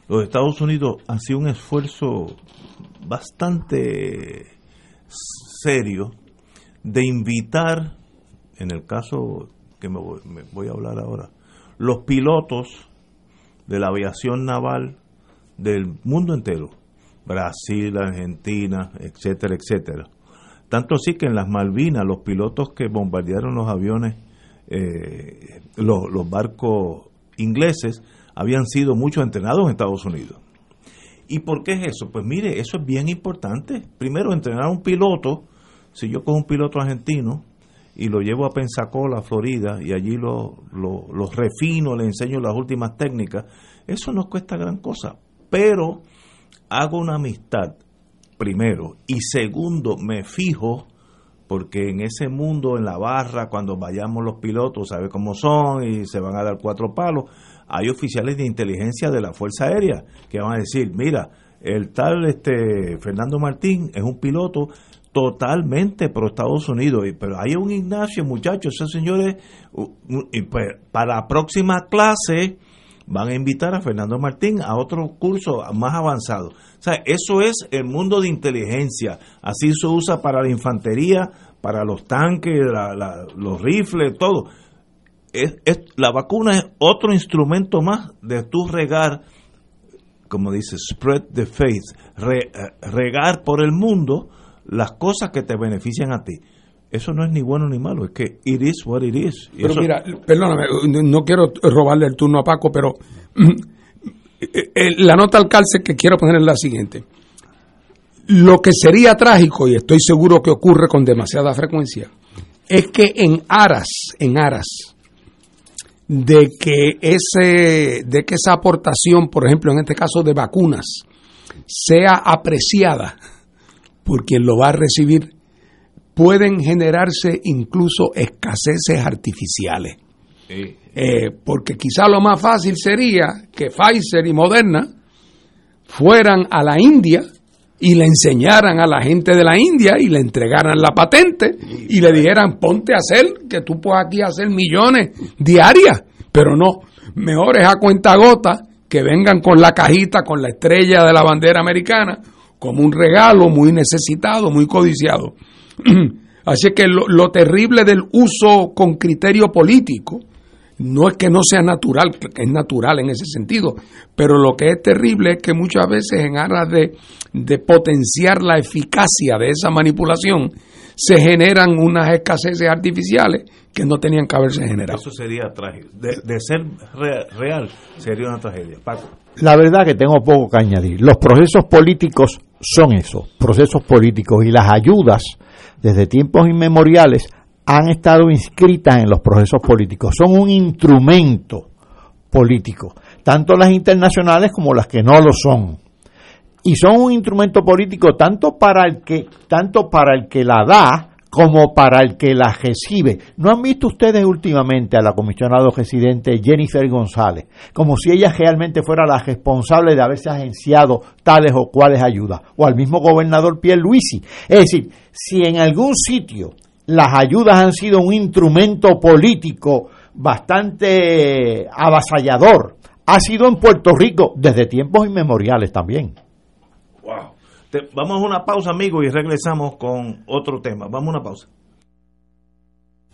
los Estados Unidos sido un esfuerzo bastante serio de invitar, en el caso que me voy a hablar ahora, los pilotos de la aviación naval del mundo entero, Brasil, Argentina, etcétera, etcétera. Tanto así que en las Malvinas los pilotos que bombardearon los aviones, eh, los, barcos ingleses, habían sido muchos entrenados en Estados Unidos. ¿Y por qué es eso? Pues mire, eso es bien importante. Primero, entrenar a un piloto, si yo cojo un piloto argentino y lo llevo a Pensacola, Florida, y allí lo, lo, refino, le enseño las últimas técnicas, eso no cuesta gran cosa. Pero hago una amistad, primero, y segundo, me fijo porque en ese mundo, en la barra, cuando vayamos los pilotos, sabe cómo son y se van a dar cuatro palos, hay oficiales de inteligencia de la Fuerza Aérea que van a decir, mira, el tal este Fernando Martín es un piloto totalmente pro Estados Unidos, pero hay un Ignacio, muchachos, esos señores, y pues para la próxima clase van a invitar a Fernando Martín a otro curso más avanzado. O sea, eso es el mundo de inteligencia. Así se usa para la infantería, para los tanques, los rifles, todo. La vacuna es otro instrumento más de tu regar, como dice, spread the faith, eh, regar por el mundo las cosas que te benefician a ti. Eso no es ni bueno ni malo, es que it is what it is. pero mira, perdóname, no quiero robarle el turno a Paco, pero la nota al calce que quiero poner es la siguiente. Lo que sería trágico, y estoy seguro que ocurre con demasiada frecuencia, es que en aras, en aras de que ese, de que esa aportación, por ejemplo, en este caso de vacunas, sea apreciada por quien lo va a recibir, pueden generarse incluso escaseces artificiales. Eh, porque quizá lo más fácil sería que Pfizer y Moderna fueran a la India y le enseñaran a la gente de la India y le entregaran la patente y le dijeran ponte a hacer que tú puedes aquí hacer millones diarias, pero no, mejor es a cuenta gota que vengan con la cajita con la estrella de la bandera americana como un regalo muy necesitado, muy codiciado. Así que lo, lo terrible del uso con criterio político no es que no sea natural, es natural en ese sentido, pero lo que es terrible es que muchas veces en aras de, de potenciar la eficacia de esa manipulación, se generan unas escaseces artificiales que no tenían que haberse generado. Eso sería trágico. De, ser real, sería una tragedia. Paco. La verdad que tengo poco que añadir. Los procesos políticos son eso, procesos políticos, y las ayudas desde tiempos inmemoriales han estado inscritas en los procesos políticos. Son un instrumento político, tanto las internacionales como las que no lo son. Y son un instrumento político tanto para el que, tanto para el que la da como para el que la recibe. ¿No han visto ustedes últimamente a la comisionada residente Jennifer González como si ella realmente fuera la responsable de haberse agenciado tales o cuales ayudas? O al mismo gobernador Pierre Luisi. Es decir, si en algún sitio las ayudas han sido un instrumento político bastante avasallador. Ha sido en Puerto Rico desde tiempos inmemoriales también. Wow. Vamos a una pausa, amigos, y regresamos con otro tema. Vamos a una pausa.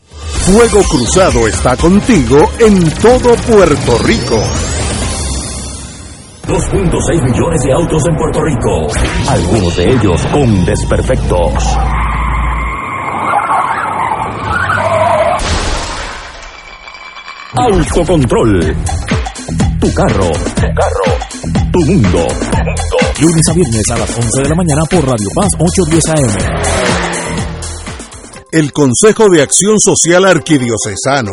Fuego Cruzado está contigo en todo Puerto Rico. 2.6 millones de autos en Puerto Rico, algunos de ellos con desperfectos. Autocontrol. Tu carro. Tu carro. Tu mundo. Lunes a viernes a las 11 de la mañana por Radio Paz 810 AM. El Consejo de Acción Social Arquidiocesano,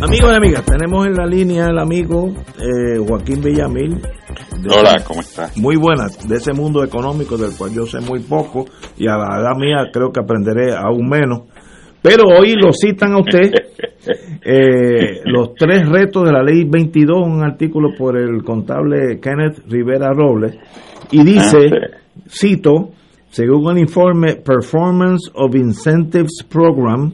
Amigos y amigas, tenemos en la línea el amigo eh, Joaquín Villamil. Hola, ¿cómo estás? Muy buenas, de ese mundo económico del cual yo sé muy poco y a la edad mía creo que aprenderé aún menos. Pero hoy lo citan a usted eh, los tres retos de la ley 22, un artículo por el contable Kenneth Rivera Robles, y dice, Ah, cito, según el informe Performance of Incentives Program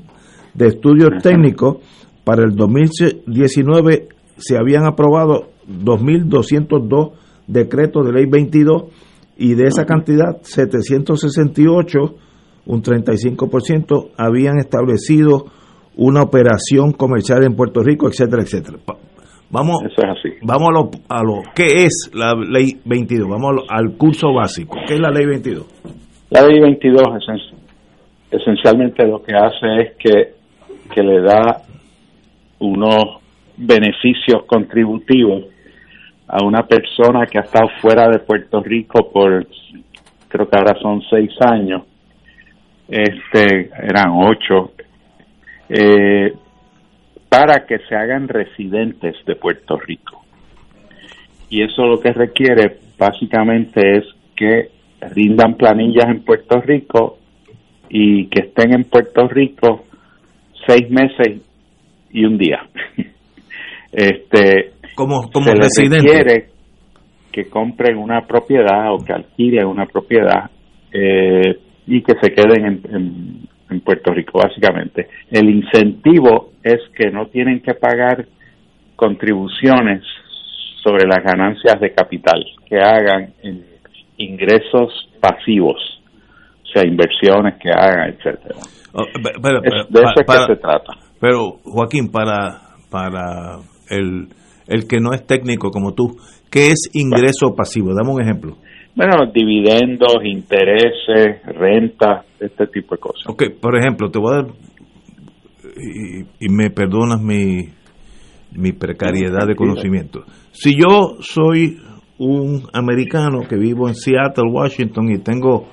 de estudios técnicos, para el 2019 se habían aprobado 2.202 decretos de ley 22 y de esa cantidad 768, un 35%, habían establecido una operación comercial en Puerto Rico, etcétera, etcétera. Vamos, vamos a lo, a lo ¿qué es la ley 22? Vamos lo- al curso básico. ¿Qué es la ley 22? La ley 22 esen- esencialmente lo que hace es que, que le da unos beneficios contributivos a una persona que ha estado fuera de Puerto Rico por, creo que ahora son seis años, este, eran ocho, eh, para que se hagan residentes de Puerto Rico. Y eso lo que requiere básicamente es que rindan planillas en Puerto Rico y que estén en Puerto Rico seis meses y un día. este como, como se les residente. requiere que compren una propiedad o que alquilen una propiedad eh, y que se queden en, en- en Puerto Rico, básicamente. El incentivo es que no tienen que pagar contribuciones sobre las ganancias de capital que hagan en ingresos pasivos, o sea, inversiones que hagan, etcétera. Oh, de eso es para- que se trata. Pero, Joaquín, para, para el, el que no es técnico como tú, ¿qué es ingreso pasivo? Dame un ejemplo. Bueno, dividendos, intereses, renta, este tipo de cosas. Ok, por ejemplo, te voy a dar, y, y me perdonas mi, mi precariedad de conocimiento. Si yo soy un americano que vivo en Seattle, Washington, y tengo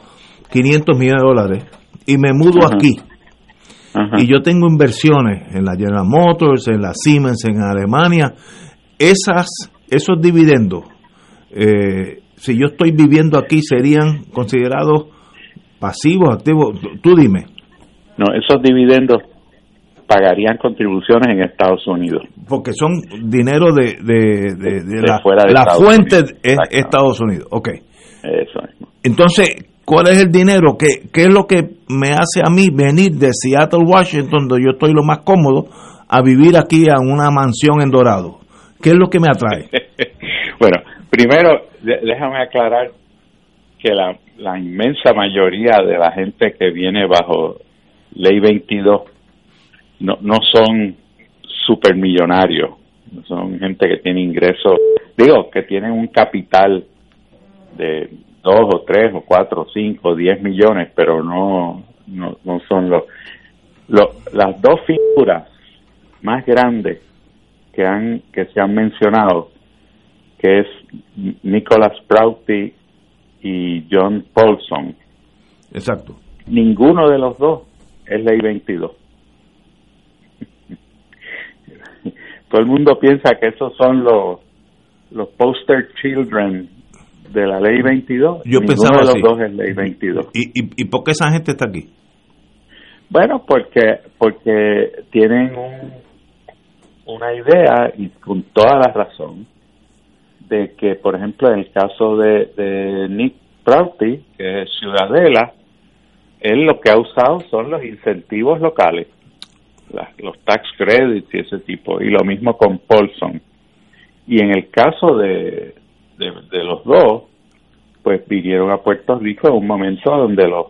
500 millones de dólares, y me mudo Ajá. aquí, y yo tengo inversiones en la General Motors, en la Siemens, en Alemania, esas, esos dividendos, eh, si yo estoy viviendo aquí, serían considerados pasivos, activos. Tú dime. No, esos dividendos pagarían contribuciones en Estados Unidos. Porque son dinero de, de, de- de De la, fuera de la Estados fuente Unidos. es Estados Unidos. Ok. Eso mismo. Entonces, ¿cuál es el dinero? ¿Qué, ¿Qué es lo que me hace a mí venir de Seattle, Washington, donde yo estoy lo más cómodo, a vivir aquí a una mansión en Dorado? ¿Qué es lo que me atrae? Bueno, primero, déjame aclarar que la, la inmensa mayoría de la gente que viene bajo Ley 22 no, no son supermillonarios, son gente que tiene ingresos, digo, que tienen un capital de dos o tres o cuatro o cinco o diez millones, pero no, no, no son los, los, las dos figuras más grandes que han, que se han mencionado, que es Nicholas Prouty y John Paulson. Exacto. Ninguno de los dos es ley 22. Todo el mundo piensa que esos son los los poster children de la ley 22. Yo pensaba de los así. dos es ley 22. ¿Y, y, y por qué esa gente está aquí? Bueno, porque porque tienen un, una idea y con toda la razón de que, por ejemplo, en el caso de, de Nick Prouty, que es Ciudadela, él lo que ha usado son los incentivos locales, los tax credits y ese tipo, y lo mismo con Paulson. Y en el caso de, de, los dos, pues vinieron a Puerto Rico en un momento donde los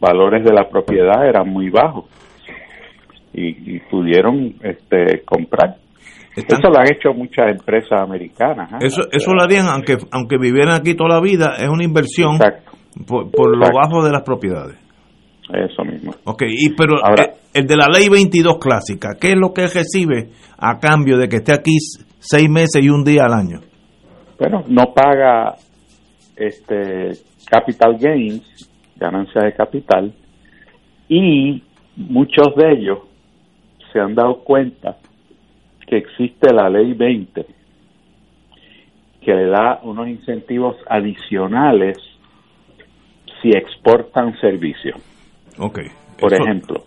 valores de la propiedad eran muy bajos y, pudieron este, comprar. Eso lo han hecho muchas empresas americanas. ¿eh? Eso, eso lo harían aunque aunque vivieran aquí toda la vida, es una inversión por, lo bajo de las propiedades. Eso mismo. Ok, y, pero Ahora, eh, el, de la ley 22 clásica, ¿qué es lo que recibe a cambio de que esté aquí seis meses y un día al año? Bueno, no paga este capital gains, ganancias de capital, y muchos de ellos se han dado cuenta que existe la ley 20 que le da unos incentivos adicionales si exportan servicios. Okay. Por ejemplo,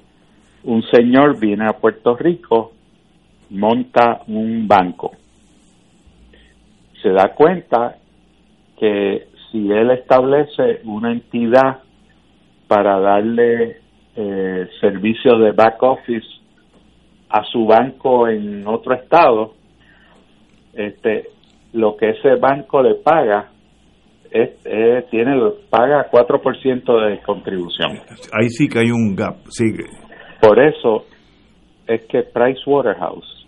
un señor viene a Puerto Rico, monta un banco, se da cuenta que si él establece una entidad para darle eh, servicios de back office a su banco en otro estado, este, lo que ese banco le paga es, tiene paga 4% de contribución. Ahí sí que hay un gap, sigue. Por eso es que Price Waterhouse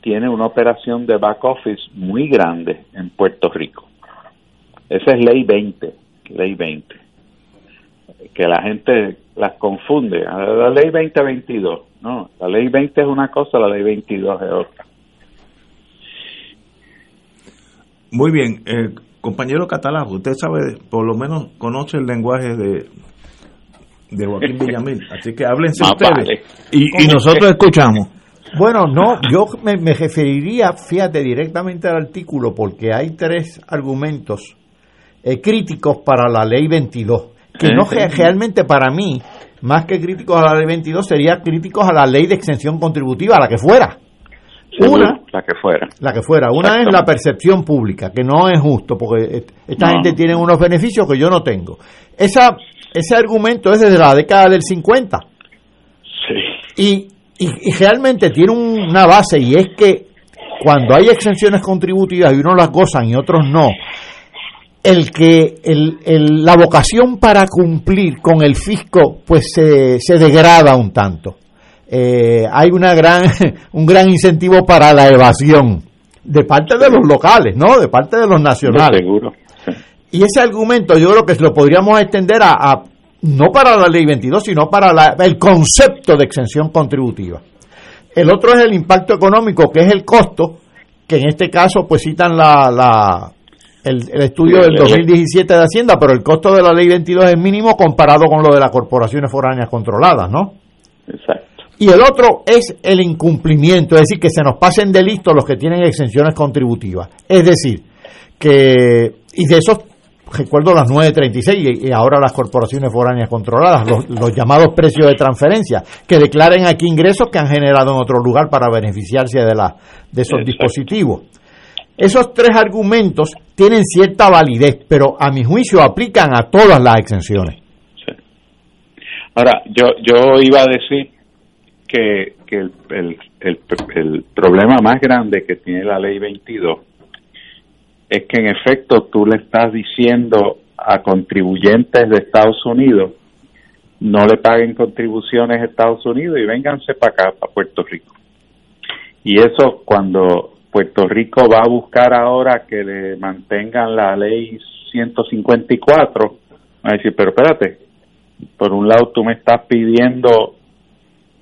tiene una operación de back office muy grande en Puerto Rico. Esa es ley 20, ley 20. Que la gente las confunde. La ley 2022, no, la ley 20 es una cosa, la ley 22 es otra. Muy bien, eh, compañero catalán, usted sabe, por lo menos conoce el lenguaje de, de Joaquín Villamil, así que háblense ustedes y, nosotros escuchamos. Bueno, no, yo me, referiría, fíjate, directamente al artículo porque hay tres argumentos eh, críticos para la ley 22, que no realmente para mí, más que críticos a la ley 22, sería críticos a la ley de exención contributiva, a la que fuera. Una, la que fuera. La que fuera. Una es la percepción pública, que no es justo, porque esta gente tiene unos beneficios que yo no tengo. Esa, ese argumento es desde la década del 50. Sí. Y, y, realmente tiene una base, y es que cuando hay exenciones contributivas y unos las gozan y otros no, el que el, el, la vocación para cumplir con el fisco pues se, se degrada un tanto eh, hay una gran, un gran incentivo para la evasión de parte de los locales, ¿no? De parte de los nacionales. seguro. Y ese argumento yo creo que lo podríamos extender a, no para la ley 22, sino para el concepto de exención contributiva. El otro es el impacto económico, que es el costo, que en este caso pues citan la, la el, el, estudio del 2017 de Hacienda, pero el costo de la ley 22 es mínimo comparado con lo de las corporaciones foráneas controladas, ¿no? Exacto. Y el otro es el incumplimiento, es decir, que se nos pasen de listo los que tienen exenciones contributivas. Es decir, que, y de esos, recuerdo las 936 y, ahora las corporaciones foráneas controladas, los, llamados precios de transferencia, que declaren aquí ingresos que han generado en otro lugar para beneficiarse de, la, de esos dispositivos. Esos tres argumentos tienen cierta validez, pero a mi juicio aplican a todas las exenciones. Ahora, yo, yo iba a decir que, el, el, el, problema más grande que tiene la ley 22 es que en efecto tú le estás diciendo a contribuyentes de Estados Unidos no le paguen contribuciones a Estados Unidos y vénganse para acá, para Puerto Rico. Y eso cuando Puerto Rico va a buscar ahora que le mantengan la ley 154, va a decir, pero espérate, por un lado tú me estás pidiendo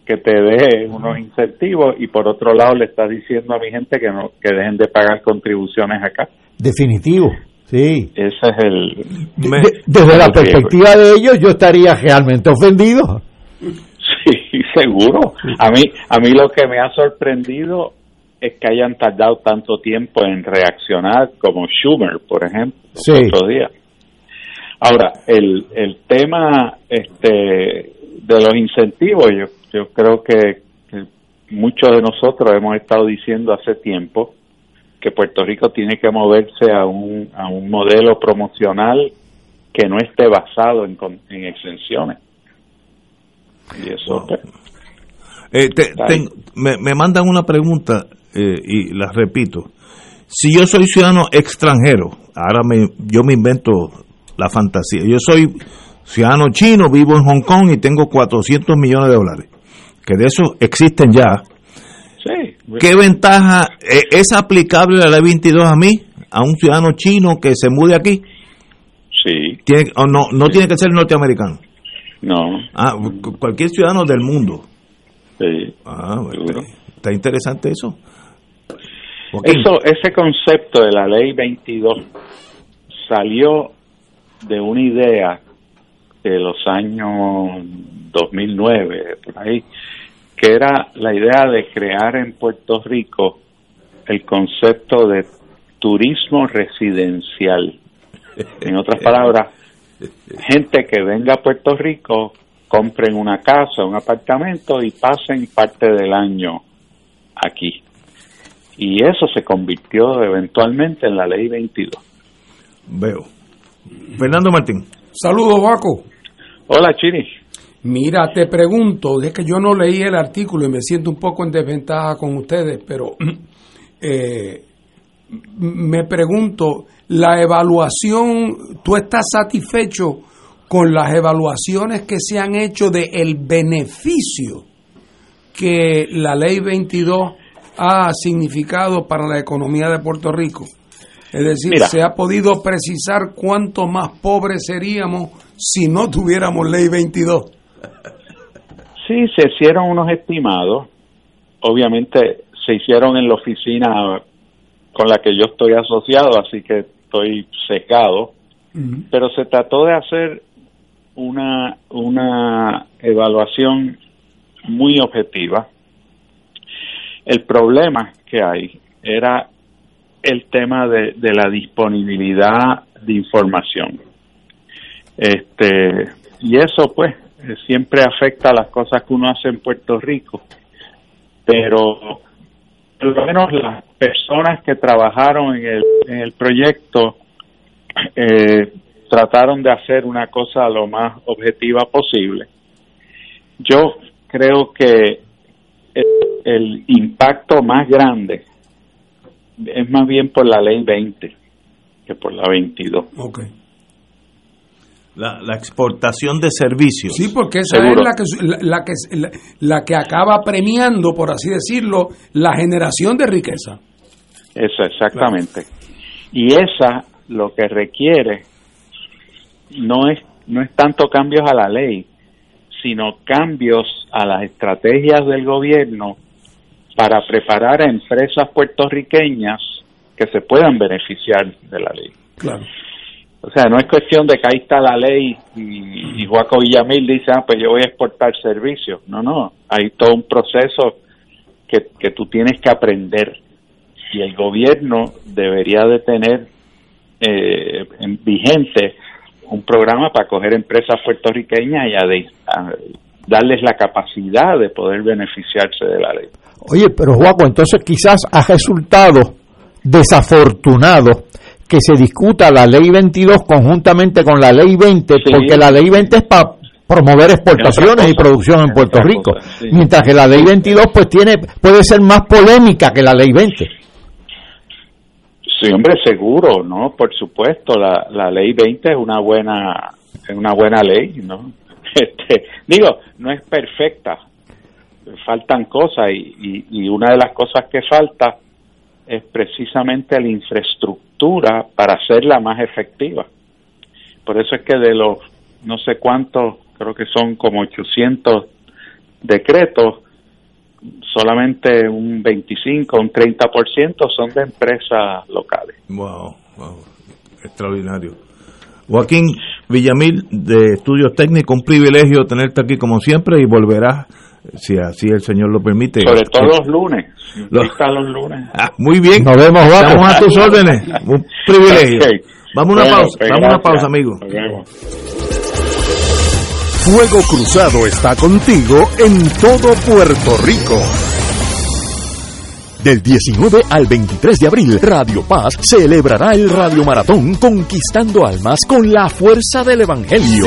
que te dé unos incentivos y por otro lado le está diciendo a mi gente que no que dejen de pagar contribuciones acá. Definitivo, sí. Ese es el desde la perspectiva de ellos yo estaría realmente ofendido. Sí, seguro. A mí a mí lo que me ha sorprendido es que hayan tardado tanto tiempo en reaccionar como Schumer, por ejemplo, sí. otro día. Ahora, el, el tema este de los incentivos, yo, yo creo que, muchos de nosotros hemos estado diciendo hace tiempo que Puerto Rico tiene que moverse a un, a un modelo promocional que no esté basado en, en exenciones. Y eso, pues, eh, me, me, mandan una pregunta eh, y la repito. Si yo soy ciudadano extranjero, ahora me, yo me invento la fantasía. Yo soy ciudadano chino, vivo en Hong Kong y tengo 400 millones de dólares, que de eso existen ya. Sí. ¿Qué ventaja eh, es aplicable la ley 22 a mí, a un ciudadano chino que se mude aquí? Sí. ¿Tiene, o no, no tiene que ser norteamericano. No. Ah, cualquier ciudadano del mundo. Sí. Ah, está interesante eso. Eso, ese concepto de la ley 22 salió de una idea de los años 2009, por ahí, que era la idea de crear en Puerto Rico el concepto de turismo residencial. En otras palabras, gente que venga a Puerto Rico, compren una casa, un apartamento y pasen parte del año aquí. Y eso se convirtió eventualmente en la ley 22. Veo. Fernando Martín. Saludos, Baco. Hola, Chini. Mira, te pregunto, es que yo no leí el artículo y me siento un poco en desventaja con ustedes, pero eh, me pregunto, la evaluación, ¿tú estás satisfecho con las evaluaciones que se han hecho de el beneficio que la ley 22 ha significado para la economía de Puerto Rico? Es decir, se ha podido precisar cuánto más pobres seríamos si no tuviéramos ley 22. Sí, se hicieron unos estimados. Obviamente se hicieron en la oficina con la que yo estoy asociado, así que estoy secado. Pero se trató de hacer una, una evaluación muy objetiva. El problema que hay era el tema de, de la disponibilidad de información. Este, y eso pues siempre afecta a las cosas que uno hace en Puerto Rico. Pero por lo menos las personas que trabajaron en el, el proyecto eh, trataron de hacer una cosa lo más objetiva posible. Yo creo que el, impacto más grande es más bien por la ley 20 que por la 22. Okay. La, la, exportación de servicios. Sí, porque esa es la que, la, que, la, que acaba premiando, por así decirlo, la generación de riqueza. Eso, exactamente. Y esa lo que requiere no es, no es tanto cambios a la ley, sino cambios a las estrategias del gobierno para preparar a empresas puertorriqueñas que se puedan beneficiar de la ley. Claro. O sea, no es cuestión de que ahí está la ley y, Joaco Villamil dice, ah, pues yo voy a exportar servicios. No, no, hay todo un proceso que, que tú tienes que aprender y el gobierno debería de tener eh, vigente un programa para coger empresas puertorriqueñas y a, darles la capacidad de poder beneficiarse de la ley. Oye, pero Juaco, entonces quizás ha resultado desafortunado que se discuta la ley 22 conjuntamente con la ley 20, porque la ley 20 es para promover exportaciones y producción en Puerto Rico, mientras que la ley 22 pues tiene puede ser más polémica que la ley 20. Sí, hombre, seguro, ¿no? Por supuesto, la, la ley 20 es una buena es una buena ley, ¿no? Este, digo, no es perfecta, faltan cosas y, y, una de las cosas que falta es precisamente la infraestructura para hacerla más efectiva. Por eso es que de los no sé cuántos, creo que son como 800 decretos, solamente un 25, un 30% son de empresas locales. Wow, wow, extraordinario. Joaquín Villamil, de Estudios Técnicos, un privilegio tenerte aquí como siempre y volverás, si así el Señor lo permite. Sobre todo los lunes. Los, los lunes. Ah, muy bien. Nos vemos, Vamos a tus órdenes. Un privilegio. Vamos a una pausa, vamos a una pausa, amigo. Fuego Cruzado está contigo en todo Puerto Rico. Del 19 al 23 de abril, Radio Paz celebrará el Radio Maratón Conquistando Almas con la fuerza del Evangelio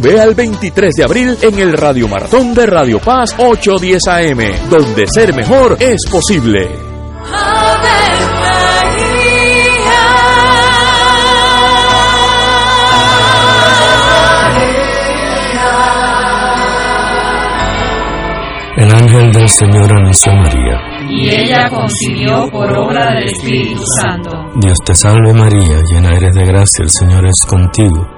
Ve al 23 de abril en el Radio Maratón de Radio Paz 810 AM, donde ser mejor es posible. El ángel del Señor anunció a María. Y ella concibió por obra del Espíritu Santo. Dios te salve María, llena eres de gracia, el Señor es contigo.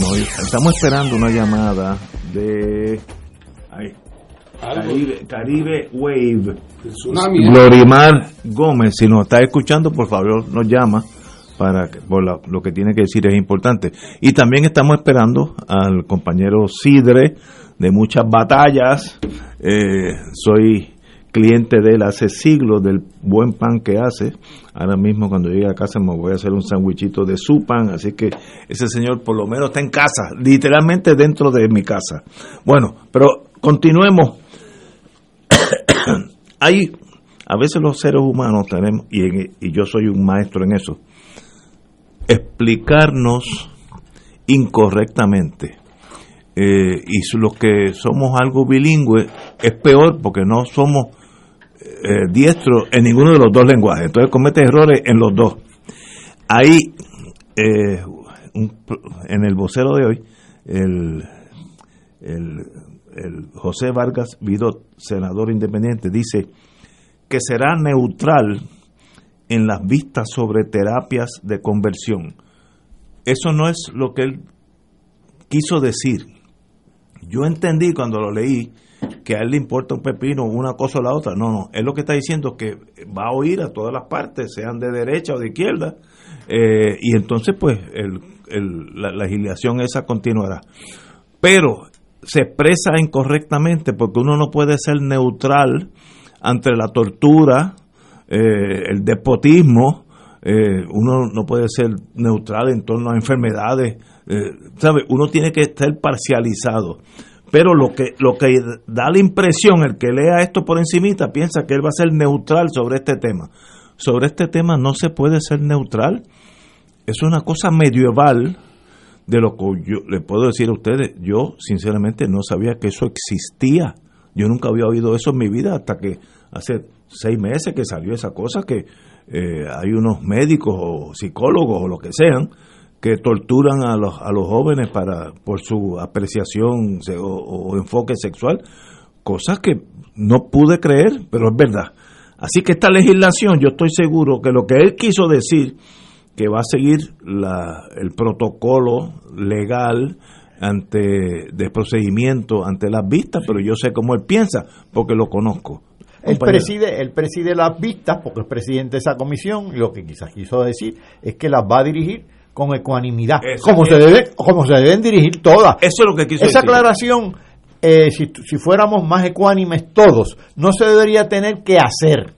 No, estamos esperando una llamada de Caribe, Caribe Wave. Glorimar Gómez, si nos está escuchando, por favor, nos llama para por la- lo que tiene que decir es importante. Y también estamos esperando al compañero Sidre de muchas batallas. Eh, soy cliente de él hace siglos del buen pan que hace. Ahora mismo cuando llegue a casa me voy a hacer un sandwichito de su pan, así que ese señor por lo menos está en casa, literalmente dentro de mi casa. Bueno, pero continuemos. Hay a veces los seres humanos tenemos y, yo soy un maestro en eso. Explicarnos incorrectamente. Eh, y los que somos algo bilingües es peor porque no somos eh, diestros en ninguno de los dos lenguajes. Entonces comete errores en los dos. Ahí, eh, en el vocero de hoy, el José Vargas Vidot, senador independiente, dice que será neutral en las vistas sobre terapias de conversión. Eso no es lo que él quiso decir. Yo entendí cuando lo leí que a él le importa un pepino una cosa o la otra. No, no. Él lo que está diciendo que va a oír a todas las partes, sean de derecha o de izquierda, eh, y entonces pues el- la legislación esa continuará. Pero se expresa incorrectamente porque uno no puede ser neutral ante la tortura, eh, el despotismo eh, uno no puede ser neutral en torno a enfermedades, ¿sabe? Uno tiene que estar parcializado. Pero lo que, lo que da la impresión, el que lea esto por encimita, piensa que él va a ser neutral sobre este tema. Sobre este tema no se puede ser neutral. Es una cosa medieval de lo que yo le puedo decir a ustedes. Yo, sinceramente, no sabía que eso existía. Yo nunca había oído eso en mi vida hasta que hace seis meses que salió esa cosa que eh, hay unos médicos o psicólogos o lo que sean que torturan a los, a los jóvenes para por su apreciación o, enfoque sexual, cosas que no pude creer, pero es verdad. Así que esta legislación, yo estoy seguro que lo que él quiso decir, que va a seguir la, el protocolo legal ante de procedimiento ante las vistas, pero yo sé cómo él piensa porque lo conozco. El preside, el preside las vistas porque es presidente de esa comisión y lo que quizás quiso decir es que las va a dirigir con ecuanimidad, como se debe, como se deben dirigir todas. Eso es lo que quiso Esa aclaración, eh, si, si fuéramos más ecuánimes todos, no se debería tener que hacer.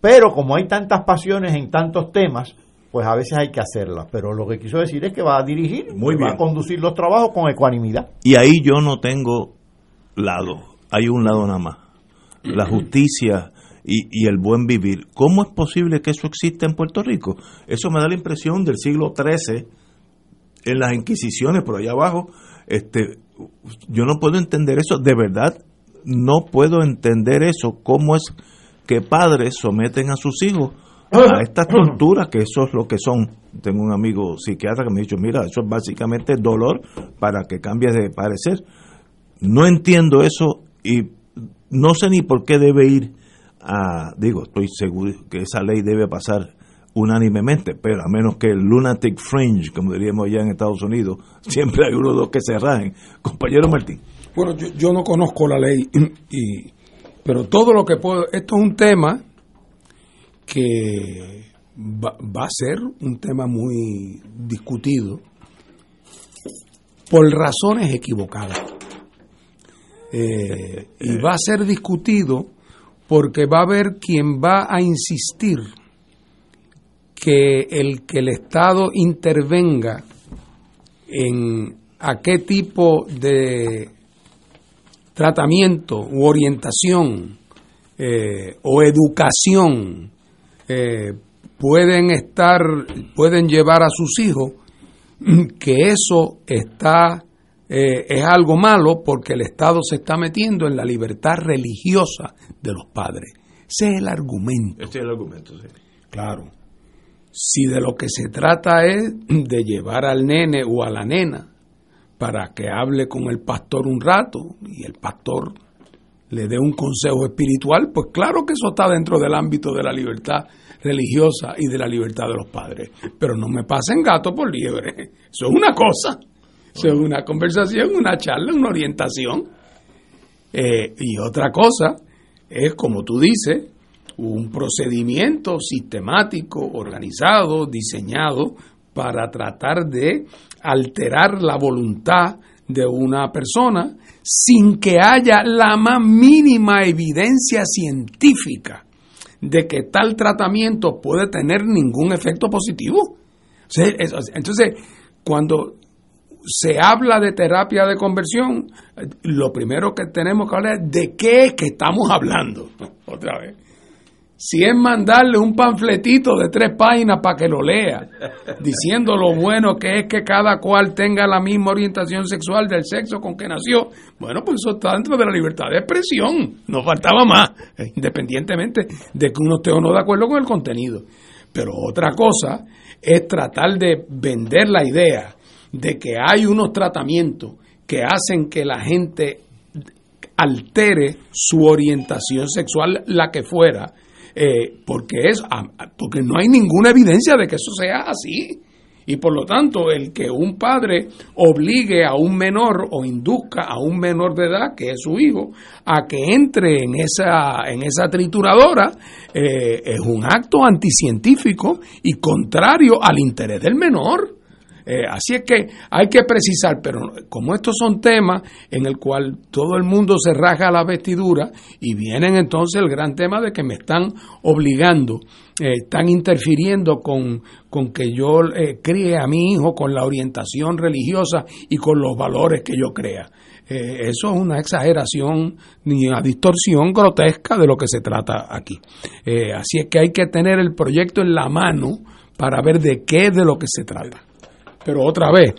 Pero como hay tantas pasiones en tantos temas, pues a veces hay que hacerlas. Pero lo que quiso decir es que va a dirigir, va a conducir los trabajos con ecuanimidad. Y ahí yo no tengo lado, hay un lado nada más. La justicia y, el buen vivir. ¿Cómo es posible que eso exista en Puerto Rico? Eso me da la impresión del siglo XIII, en las Inquisiciones, por allá abajo. Este, yo no puedo entender eso, de verdad, no puedo entender eso. ¿Cómo es que padres someten a sus hijos a estas torturas, que eso es lo que son? Tengo un amigo psiquiatra que me ha dicho, mira, eso es básicamente dolor para que cambies de parecer. No entiendo eso y no sé ni por qué debe ir digo, estoy seguro que esa ley debe pasar unánimemente, pero a menos que el lunatic fringe, como diríamos ya en Estados Unidos, siempre hay uno o dos que se rajen. Compañero Martín. Bueno, yo, no conozco la ley, y, pero todo lo que puedo, esto es un tema que va, a ser un tema muy discutido por razones equivocadas. Eh, y va a ser discutido porque va a haber quien va a insistir que el que el Estado intervenga en a qué tipo de tratamiento u orientación eh, o educación eh, pueden estar, pueden llevar a sus hijos, que eso está eh, es algo malo porque el Estado se está metiendo en la libertad religiosa de los padres. Ese es el argumento. Este es el argumento, sí. Claro. Si de lo que se trata es de llevar al nene o a la nena para que hable con el pastor un rato y el pastor le dé un consejo espiritual, pues claro que eso está dentro del ámbito de la libertad religiosa y de la libertad de los padres. Pero no me pasen gato por liebre. Eso es una cosa. Es una conversación, una charla, una orientación. Eh, y otra cosa es, como tú dices, un procedimiento sistemático, organizado, diseñado para tratar de alterar la voluntad de una persona sin que haya la más mínima evidencia científica de que tal tratamiento puede tener ningún efecto positivo. Entonces, cuando se habla de terapia de conversión, lo primero que tenemos que hablar es de qué es que estamos hablando. Otra vez. Si es mandarle un panfletito de tres páginas para que lo lea, diciendo lo bueno que es que cada cual tenga la misma orientación sexual del sexo con que nació, bueno, pues eso está dentro de la libertad de expresión, no faltaba más, independientemente de que uno esté o no de acuerdo con el contenido. Pero otra cosa es tratar de vender la idea de que hay unos tratamientos que hacen que la gente altere su orientación sexual, la que fuera, eh, porque, es, porque no hay ninguna evidencia de que eso sea así. Y por lo tanto, el que un padre obligue a un menor o induzca a un menor de edad, que es su hijo, a que entre en esa, en esa trituradora, eh, es un acto anticientífico y contrario al interés del menor. Eh, así es que hay que precisar, pero como estos son temas en el cual todo el mundo se raja la vestidura y vienen entonces el gran tema de que me están obligando, eh, están interfiriendo con, con que yo eh, críe a mi hijo con la orientación religiosa y con los valores que yo crea. eso es una exageración ni una distorsión grotesca de lo que se trata aquí. así es que hay que tener el proyecto en la mano para ver de qué de lo que se trata. Pero otra vez,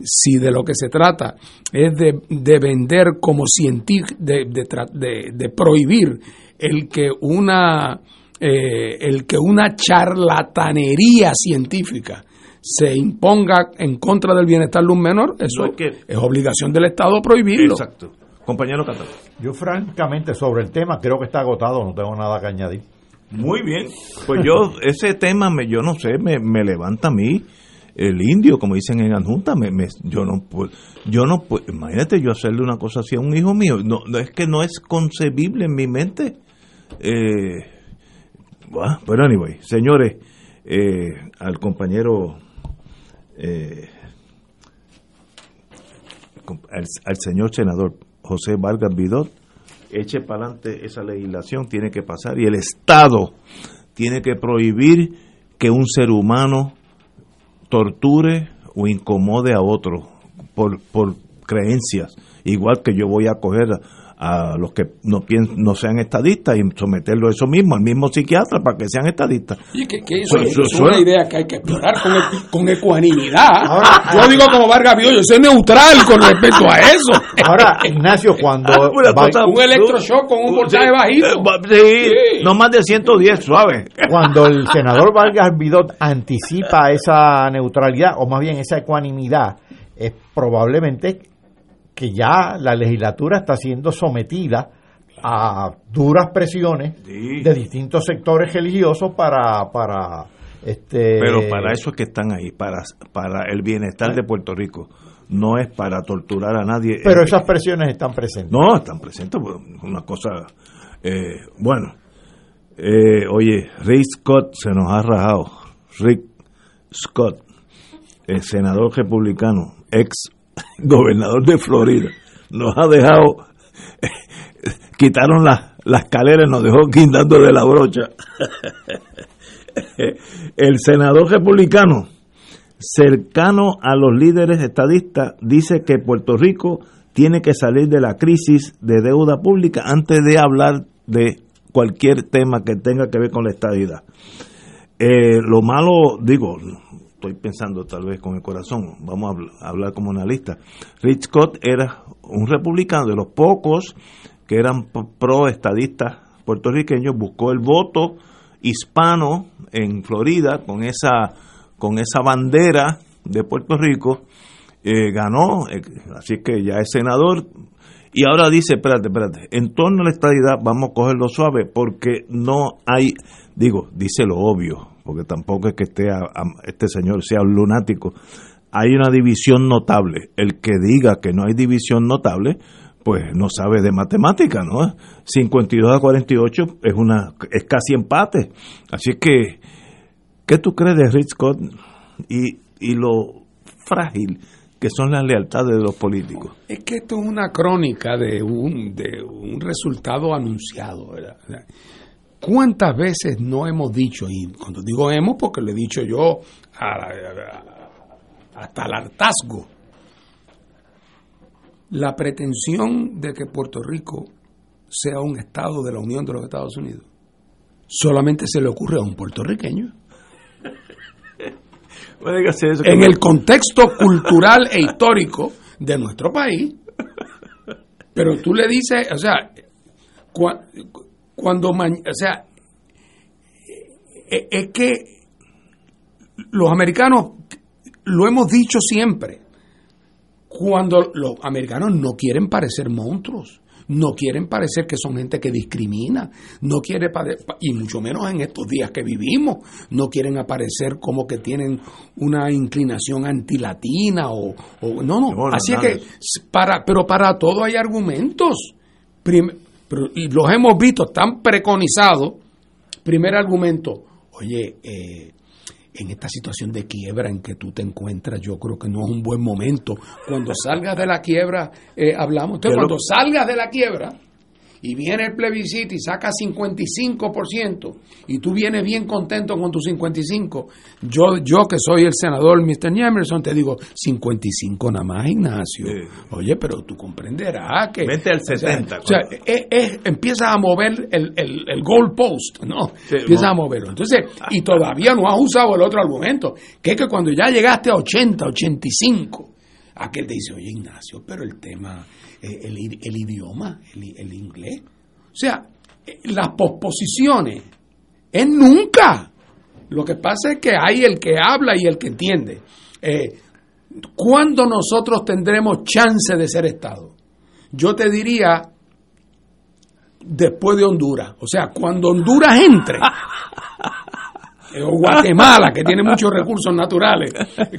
si de lo que se trata es de, de vender como científico, de, de, de, prohibir el que una eh, el que una charlatanería científica se imponga en contra del bienestar de un menor, eso es, obligación del Estado prohibirlo. Exacto. Compañero Catalán. Yo francamente sobre el tema creo que está agotado, no tengo nada que añadir. Muy bien. Pues yo, ese tema, me, yo no sé, me, me levanta a mí el indio, como dicen en Anjunta, me, me, yo no puedo, yo no puedo, imagínate yo hacerle una cosa así a un hijo mío, no, es que no es concebible en mi mente. Eh, pero anyway, señores, eh, al compañero, eh, al, al, señor senador José Vargas Vidot, eche para adelante esa legislación, tiene que pasar y el Estado tiene que prohibir que un ser humano torture o incomode a otro por, por creencias, igual que yo voy a coger a los que no, piensan, no sean estadistas y someterlo eso mismo al mismo psiquiatra para que sean estadistas. Y que, eso, es una idea que hay que explorar con, con ecuanimidad. yo digo como Vargas Bio, yo soy neutral con respecto a eso. Ahora, Ignacio, cuando... un electroshock con un voltaje bajito. Sí, no más de 110, suave. Cuando el senador Vargas Vidot anticipa esa neutralidad, o más bien esa ecuanimidad, es probablemente que ya la legislatura está siendo sometida a duras presiones de distintos sectores religiosos para para este pero para eso es que están ahí para para el bienestar de Puerto Rico. No es para torturar a nadie. Pero esas presiones están presentes. No están presentes pues, una cosa eh, bueno eh, oye Rick Scott se nos ha rajado. Rick Scott el senador republicano ex gobernador de Florida, nos ha dejado, quitaron la, la escalera y nos dejó guindando de la brocha. El senador republicano, cercano a los líderes estadistas, dice que Puerto Rico tiene que salir de la crisis de deuda pública antes de hablar de cualquier tema que tenga que ver con la estadidad. Eh, lo malo, digo, estoy pensando tal vez con el corazón, vamos a hablar como analista. Rich Scott era un republicano de los pocos que eran pro estadistas puertorriqueños, buscó el voto hispano en Florida con esa con esa bandera de Puerto Rico, eh, ganó, eh, así que ya es senador, y ahora dice, espérate, espérate, en torno a la estadidad vamos a cogerlo suave porque no hay, digo, dice lo obvio, porque tampoco es que esté este señor sea un lunático. Hay una división notable. El que diga que no hay división notable, pues no sabe de matemática, ¿no? 52 a 48 es una es casi empate. Así que ¿qué tú crees de Rich Scott y, y lo frágil que son las lealtades de los políticos? Es que esto es una crónica de un de un resultado anunciado, ¿verdad? ¿Cuántas veces no hemos dicho, y cuando digo hemos, porque lo he dicho yo hasta el hartazgo, la pretensión de que Puerto Rico sea un Estado de la Unión de los Estados Unidos solamente se le ocurre a un puertorriqueño. en el contexto cultural e histórico de nuestro país. Pero tú le dices, o sea, cuando, o sea, e, es que los americanos, lo hemos dicho siempre, cuando los americanos no quieren parecer monstruos, no quieren parecer que son gente que discrimina, no quiere y mucho menos en estos días que vivimos, no quieren aparecer como que tienen una inclinación antilatina o, o no, no, así es que para pero para todo hay argumentos y los hemos visto tan preconizados. Primer argumento, oye, eh, en esta situación de quiebra en que tú te encuentras, yo creo que no es un buen momento. Cuando salgas de la quiebra, eh, hablamos. Entonces, cuando salgas de la quiebra, y viene el plebiscito y saca 55% y tú vienes bien contento con tu 55, yo, yo que soy el senador Mr. Emerson, te digo 55 nada más, Ignacio. Oye, pero tú comprenderás que... Vete al 70. O sea, es, empiezas a mover el, el, el goalpost, ¿no? empiezas a moverlo. Entonces, y todavía no has usado el otro argumento, que es que cuando ya llegaste a 80, 85, aquel te dice, oye Ignacio, pero el tema eh, el, idioma, el, inglés. O sea, eh, las posposiciones es nunca. Lo que pasa es que hay el que habla y el que entiende. Eh, ¿Cuándo nosotros tendremos chance de ser Estado? Yo te diría después de Honduras. O sea, cuando Honduras entre, o Guatemala, que tiene muchos recursos naturales,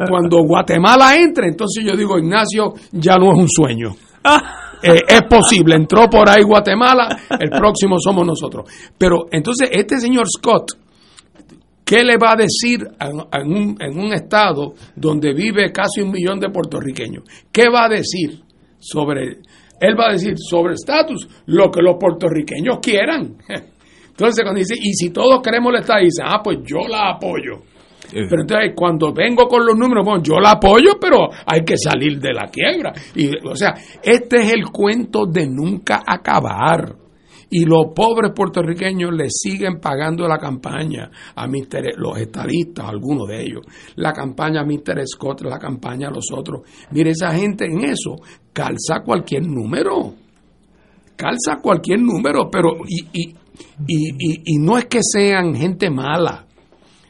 cuando Guatemala entre, entonces yo digo, Ignacio, ya no es un sueño. Eh, es posible, entró por ahí Guatemala, el próximo somos nosotros. Pero entonces este señor Scott, ¿qué le va a decir en, un, estado donde vive casi un millón de puertorriqueños? ¿Qué va a decir sobre, él va a decir sobre estatus lo que los puertorriqueños quieran? Entonces cuando dice, y si todos queremos la estadía, dice, ah, pues yo la apoyo. Eh. Pero entonces cuando vengo con los números, bueno, yo la apoyo, pero hay que salir de la quiebra. Y, o sea, este es el cuento de nunca acabar. Y los pobres puertorriqueños le siguen pagando la campaña a Mr. los estadistas, algunos de ellos. La campaña a Mr. Scott, la campaña a los otros. Mire, esa gente en eso calza cualquier número. Calza cualquier número, pero y, y, y, y no es que sean gente mala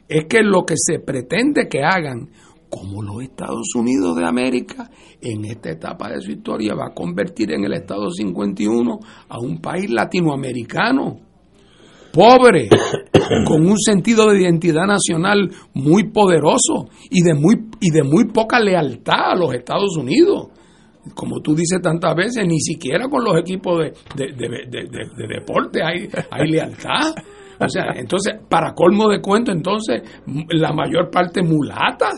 es que lo que se pretende que hagan, como los Estados Unidos de América, en esta etapa de su historia va a convertir en el Estado 51 a un país latinoamericano, pobre, con un sentido de identidad nacional muy poderoso y de muy, y de muy poca lealtad a los Estados Unidos como tú dices tantas veces, ni siquiera con los equipos de, de deporte hay, hay lealtad. O sea, entonces, para colmo de cuento, entonces, la mayor parte mulata,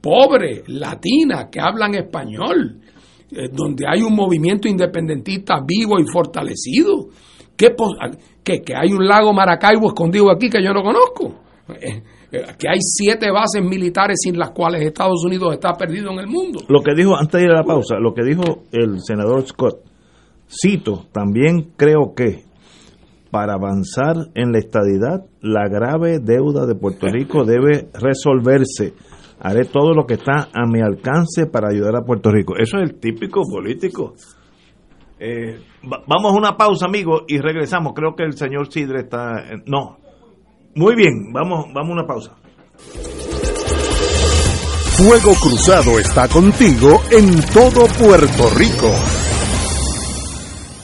pobre, latina, que hablan español, eh, donde hay un movimiento independentista vivo y fortalecido. ¿Qué, que, que hay un lago Maracaibo escondido aquí que yo no conozco. Eh, eh, que hay siete bases militares sin las cuales Estados Unidos está perdido en el mundo. Lo que dijo, antes de ir a la pausa, lo que dijo el senador Scott, cito, también creo que para avanzar en la estadidad, la grave deuda de Puerto Rico debe resolverse. Haré todo lo que está a mi alcance para ayudar a Puerto Rico. Eso es el típico político. Eh, vamos a una pausa, amigos, y regresamos. Creo que el señor Sidre está... no. Muy bien, vamos, vamos a una pausa. Fuego Cruzado está contigo en todo Puerto Rico.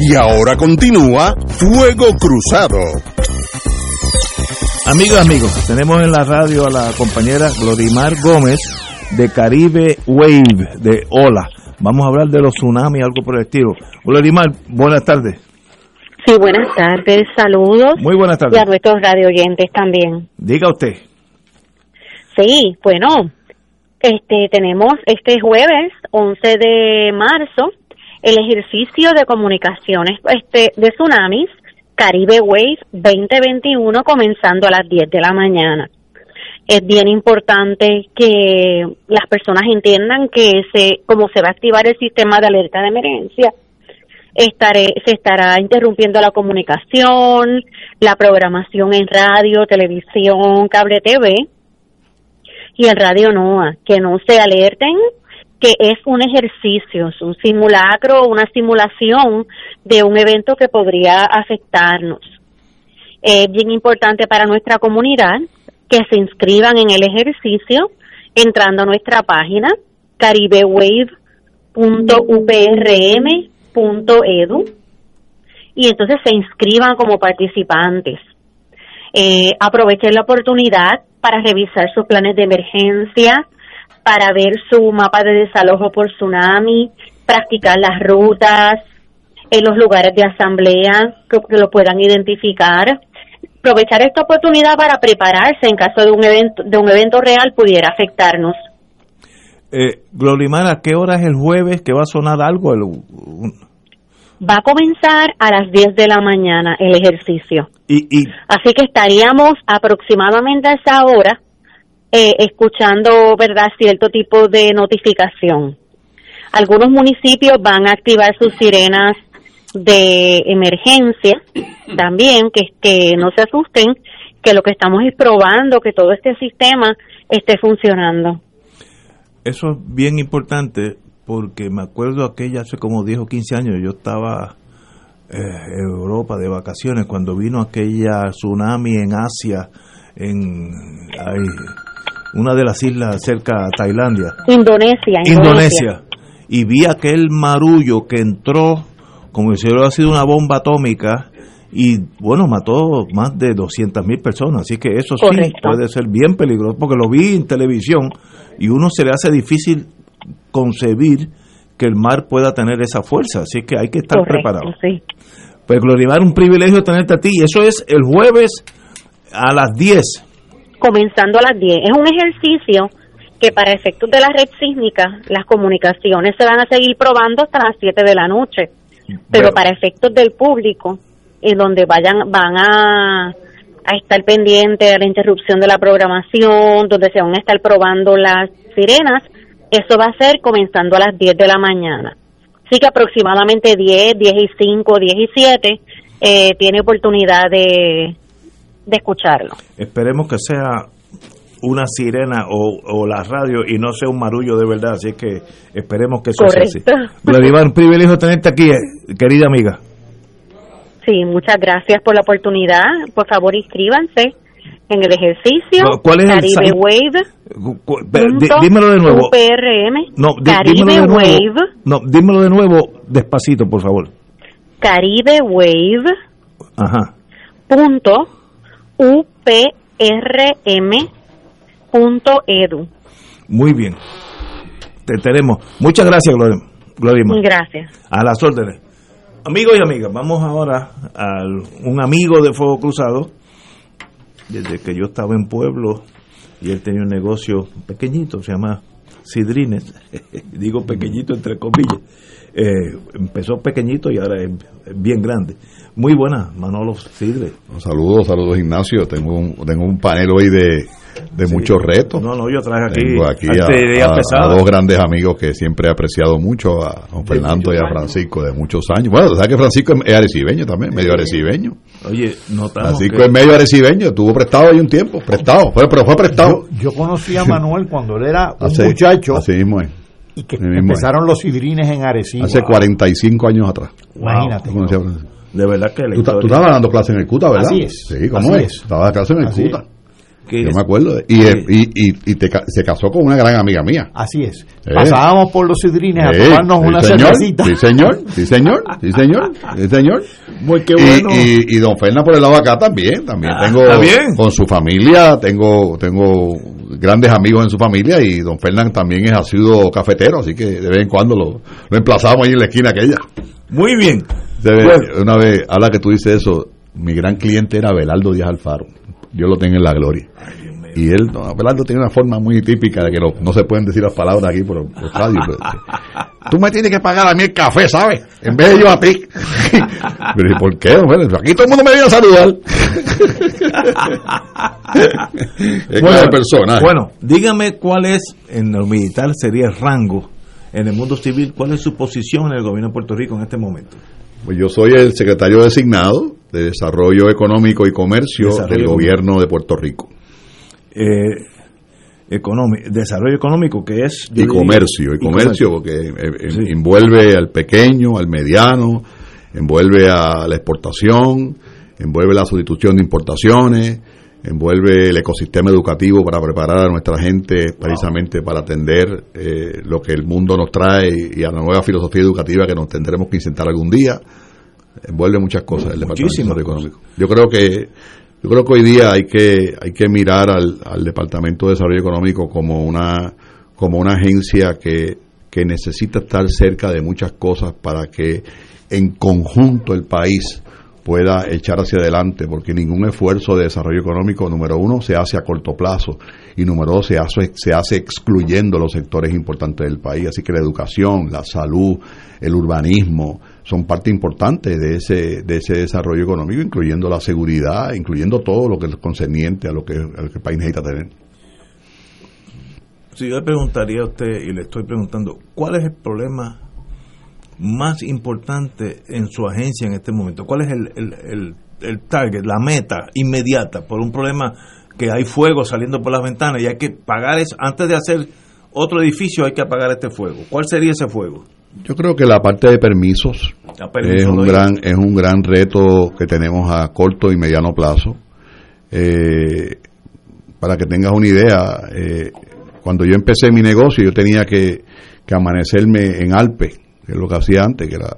Y ahora continúa Fuego Cruzado. Amigos, amigos, tenemos en la radio a la compañera Glorimar Gómez de Caribe Wave, de Ola. Vamos a hablar de los tsunamis, algo por el estilo. Glorimar, buenas tardes. Sí, buenas tardes, saludos. Muy buenas tardes. Y a nuestros radio oyentes también. Diga usted. Sí, bueno, este tenemos este jueves 11 de marzo el ejercicio de comunicaciones este, de tsunamis Caribe Wave 2021 comenzando a las 10 de la mañana. Es bien importante que las personas entiendan que se, como se va a activar el sistema de alerta de emergencia, estaré, se estará interrumpiendo la comunicación, la programación en radio, televisión, cable TV y el radio NOAA, que no se alerten que es un ejercicio, es un simulacro una simulación de un evento que podría afectarnos. Es bien importante para nuestra comunidad que se inscriban en el ejercicio entrando a nuestra página caribewave.uprm.edu y entonces se inscriban como participantes. Eh, aprovechen la oportunidad para revisar sus planes de emergencia, para ver su mapa de desalojo por tsunami, practicar las rutas, en los lugares de asamblea, que, lo puedan identificar. Aprovechar esta oportunidad para prepararse en caso de un evento, de un evento real pudiera afectarnos. Eh, Glorimar, ¿a qué hora es el jueves que va a sonar algo? Va a comenzar a las 10 de la mañana el ejercicio. Y, y... Así que estaríamos aproximadamente a esa hora eh, escuchando, ¿verdad?, cierto tipo de notificación. Algunos municipios van a activar sus sirenas de emergencia también, que, que no se asusten, que lo que estamos es probando que todo este sistema esté funcionando. Eso es bien importante porque me acuerdo aquella hace como 10 o 15 años, yo estaba eh, en Europa de vacaciones cuando vino aquella tsunami en Asia, en una de las islas cerca a Tailandia. Indonesia, Indonesia. Y vi aquel marullo que entró como si hubiera sido una bomba atómica y bueno, mató más de 200 mil personas. Así que eso sí puede ser bien peligroso porque lo vi en televisión y uno se le hace difícil concebir que el mar pueda tener esa fuerza. Así que hay que estar preparado. Sí. Pues un privilegio tenerte a ti. Y eso es el jueves a las 10 comenzando a las 10. Es un ejercicio que para efectos de la red sísmica, las comunicaciones se van a seguir probando hasta las 7 de la noche. Pero, para efectos del público, en donde vayan, van a, a estar pendientes de la interrupción de la programación, donde se van a estar probando las sirenas, eso va a ser comenzando a las 10 de la mañana. Así que aproximadamente 10, 10 y 5, 10 y 7 eh, tiene oportunidad de, de escucharlo. Esperemos que sea una sirena o, la radio y no sea un marullo de verdad, así que esperemos que eso sea así. un privilegio tenerte aquí, eh, querida amiga. Sí, muchas gracias por la oportunidad. Por favor, inscríbanse en el ejercicio. ¿Cuál es Caribe el Wave. dímelo de nuevo. No, Caribe Wave. No, dímelo de nuevo despacito, por favor. Caribe Wave. Ajá. Punto uprm.edu. Muy bien. Te tenemos. Muchas gracias, Gloria. Gloria Gracias. A las órdenes. Amigos y amigas, vamos ahora a un amigo de Fuego Cruzado. Desde que yo estaba en Pueblo y él tenía un negocio pequeñito, se llama Sidrines. Digo pequeñito entre comillas. Eh, empezó pequeñito y ahora es bien grande. Muy buena, Manolo Sidre. Saludos, saludos Ignacio. Tengo un, tengo un panel hoy de, de muchos retos. No, no, yo traje aquí, Tengo aquí a, a, dos grandes amigos que siempre he apreciado mucho, a don Fernando y a Francisco de muchos años. Bueno, ¿sabes que Francisco es arecibeño también? Medio arecibeño. Oye, Francisco es medio arecibeño, estuvo prestado ahí un tiempo, prestado, pero, pero fue prestado. Yo, conocí a Manuel cuando él era un muchacho. Así mismo es. Y que empezaron los sidrines en Arecibo. Hace 45 años atrás. Imagínate. De verdad que tú, tú, estabas dando clase en el CUTA, ¿verdad? Así es. Sí, ¿cómo es? Estaba dando clase en el CUTA. Yo me acuerdo. Y, y, y, y te, se casó con una gran amiga mía. Así es. Eh. Pasábamos por los sidrines a tomarnos una señor, cervecita. Sí, señor. Sí, señor. Sí, señor. Sí, señor. Muy qué bueno. Y, y, don Fernández por el lado de acá también. También Ah, tengo. ¿está bien? Con su familia. Tengo tengo grandes amigos en su familia. Y don Fernández también es, ha sido cafetero. Así que de vez en cuando lo, lo emplazamos ahí en la esquina aquella. Muy bien. Debe- Una vez, ahora que tú dices eso, mi gran cliente era Belardo Díaz Alfaro. Dios lo tenga en la gloria. Y él, no, Belardo tiene una forma muy típica de que no, no se pueden decir las palabras aquí por, por radio. pero, Tú me tienes que pagar a mí el café, ¿sabes? En vez de yo a ti. Pero ¿y por qué? Bueno, aquí todo el mundo me viene a saludar. es bueno, persona. bueno, dígame cuál es, en lo militar sería el rango, en el mundo civil, cuál es su posición en el gobierno de Puerto Rico en este momento. Pues yo soy el secretario designado de Desarrollo Económico y Comercio Desarrollo del gobierno de Puerto Rico. Eh, económico, desarrollo económico, que es... y diría- comercio, y comercio, porque eh, eh, envuelve al pequeño, al mediano, envuelve a la exportación, envuelve la sustitución de importaciones, envuelve el ecosistema educativo para preparar a nuestra gente precisamente para atender eh, lo que el mundo nos trae y, a la nueva filosofía educativa que nos tendremos que insertar algún día. Envuelve muchas cosas el Departamento de Económico. Yo creo que yo creo que hoy día hay que hay que mirar al, al Departamento de Desarrollo Económico como una como una agencia que, que necesita estar cerca de muchas cosas para que en conjunto el país pueda echar hacia adelante, porque ningún esfuerzo de desarrollo económico, número uno, se hace a corto plazo y número dos, se hace, se hace excluyendo los sectores importantes del país. Así que la educación, la salud, el urbanismo son parte importante de ese, de ese desarrollo económico, incluyendo la seguridad, incluyendo todo lo que es concerniente a lo que, el país necesita tener. Si yo le preguntaría a usted, y le estoy preguntando, ¿cuál es el problema más importante en su agencia en este momento? ¿Cuál es el, el, el, el target, la meta inmediata por un problema que hay fuego saliendo por las ventanas y hay que pagar eso? Antes de hacer otro edificio hay que apagar este fuego. ¿Cuál sería ese fuego? Yo creo que la parte de permisos permiso es un gran es un gran reto que tenemos a corto y mediano plazo. Eh, para que tengas una idea, eh, cuando yo empecé mi negocio yo tenía que, que amanecerme en Alpe, que es lo que hacía antes, que era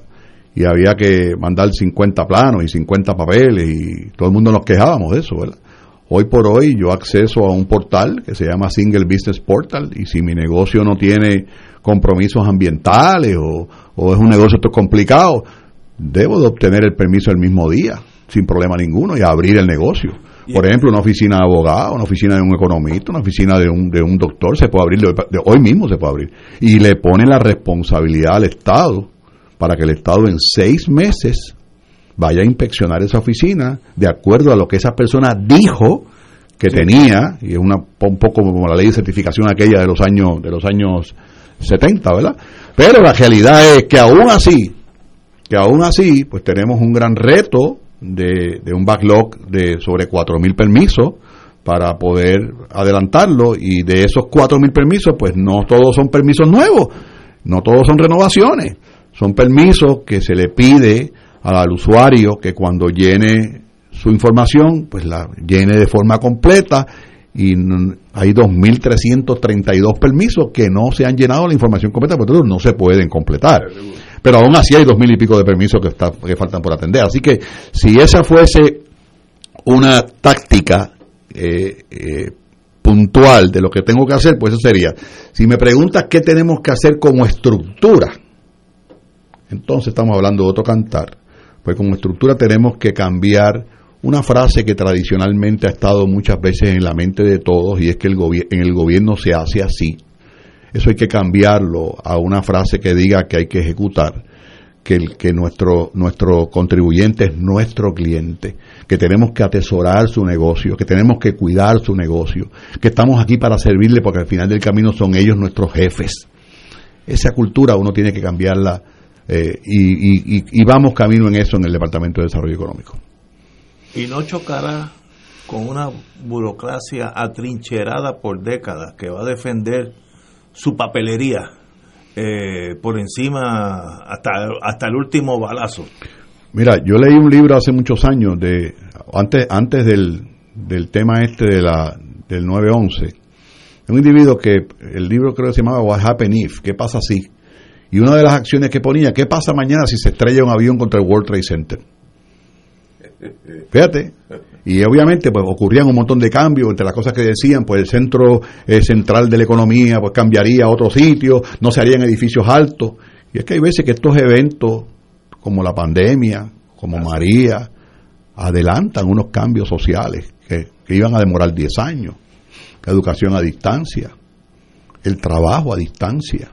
y había que mandar 50 planos y 50 papeles y todo el mundo nos quejábamos de eso, ¿verdad? Hoy por hoy yo acceso a un portal que se llama Single Business Portal y si mi negocio no tiene compromisos ambientales o, o es un negocio esto complicado, debo de obtener el permiso el mismo día, sin problema ninguno, y abrir el negocio. Por ejemplo, una oficina de abogado, una oficina de un economista, una oficina de un, de un doctor, se puede abrir, de, de hoy mismo se puede abrir. Y le pone la responsabilidad al Estado para que el Estado en seis meses vaya a inspeccionar esa oficina de acuerdo a lo que esa persona dijo que tenía, y es una, un poco como la ley de certificación aquella de los años, de los años 70, ¿verdad? Pero la realidad es que aún así, que aún así, pues tenemos un gran reto de, de un backlog de sobre 4.000 permisos para poder adelantarlo y de esos 4.000 permisos, pues no todos son permisos nuevos, no todos son renovaciones, son permisos que se le pide al usuario que cuando llene su información, pues la llene de forma completa y hay 2.332 permisos que no se han llenado la información completa, porque no se pueden completar. Pero aún así hay 2.000 y pico de permisos que, está, que faltan por atender. Así que si esa fuese una táctica eh, eh, puntual de lo que tengo que hacer, pues eso sería, si me preguntas qué tenemos que hacer como estructura, entonces estamos hablando de otro cantar, pues como estructura tenemos que cambiar una frase que tradicionalmente ha estado muchas veces en la mente de todos y es que el en el gobierno se hace así. Eso hay que cambiarlo a una frase que diga que hay que ejecutar, que, el, que nuestro, nuestro contribuyente es nuestro cliente, que tenemos que atesorar su negocio, que tenemos que cuidar su negocio, que estamos aquí para servirle porque al final del camino son ellos nuestros jefes. Esa cultura uno tiene que cambiarla eh, y, y, y vamos camino en eso en el Departamento de Desarrollo Económico. Y no chocará con una burocracia atrincherada por décadas que va a defender su papelería eh, por encima hasta, hasta el último balazo. Mira, yo leí un libro hace muchos años de antes antes del, del tema este de la del 911. Un individuo que el libro creo que se llamaba What Happened If, ¿qué pasa si? Y una de las acciones que ponía, ¿qué pasa mañana si se estrella un avión contra el World Trade Center? Fíjate. Y obviamente pues ocurrían un montón de cambios entre las cosas que decían, pues el centro eh, central de la economía pues cambiaría a otro sitio, no se harían edificios altos. Y es que hay veces que estos eventos como la pandemia, como María, adelantan unos cambios sociales que, que iban a demorar 10 años. La educación a distancia, el trabajo a distancia.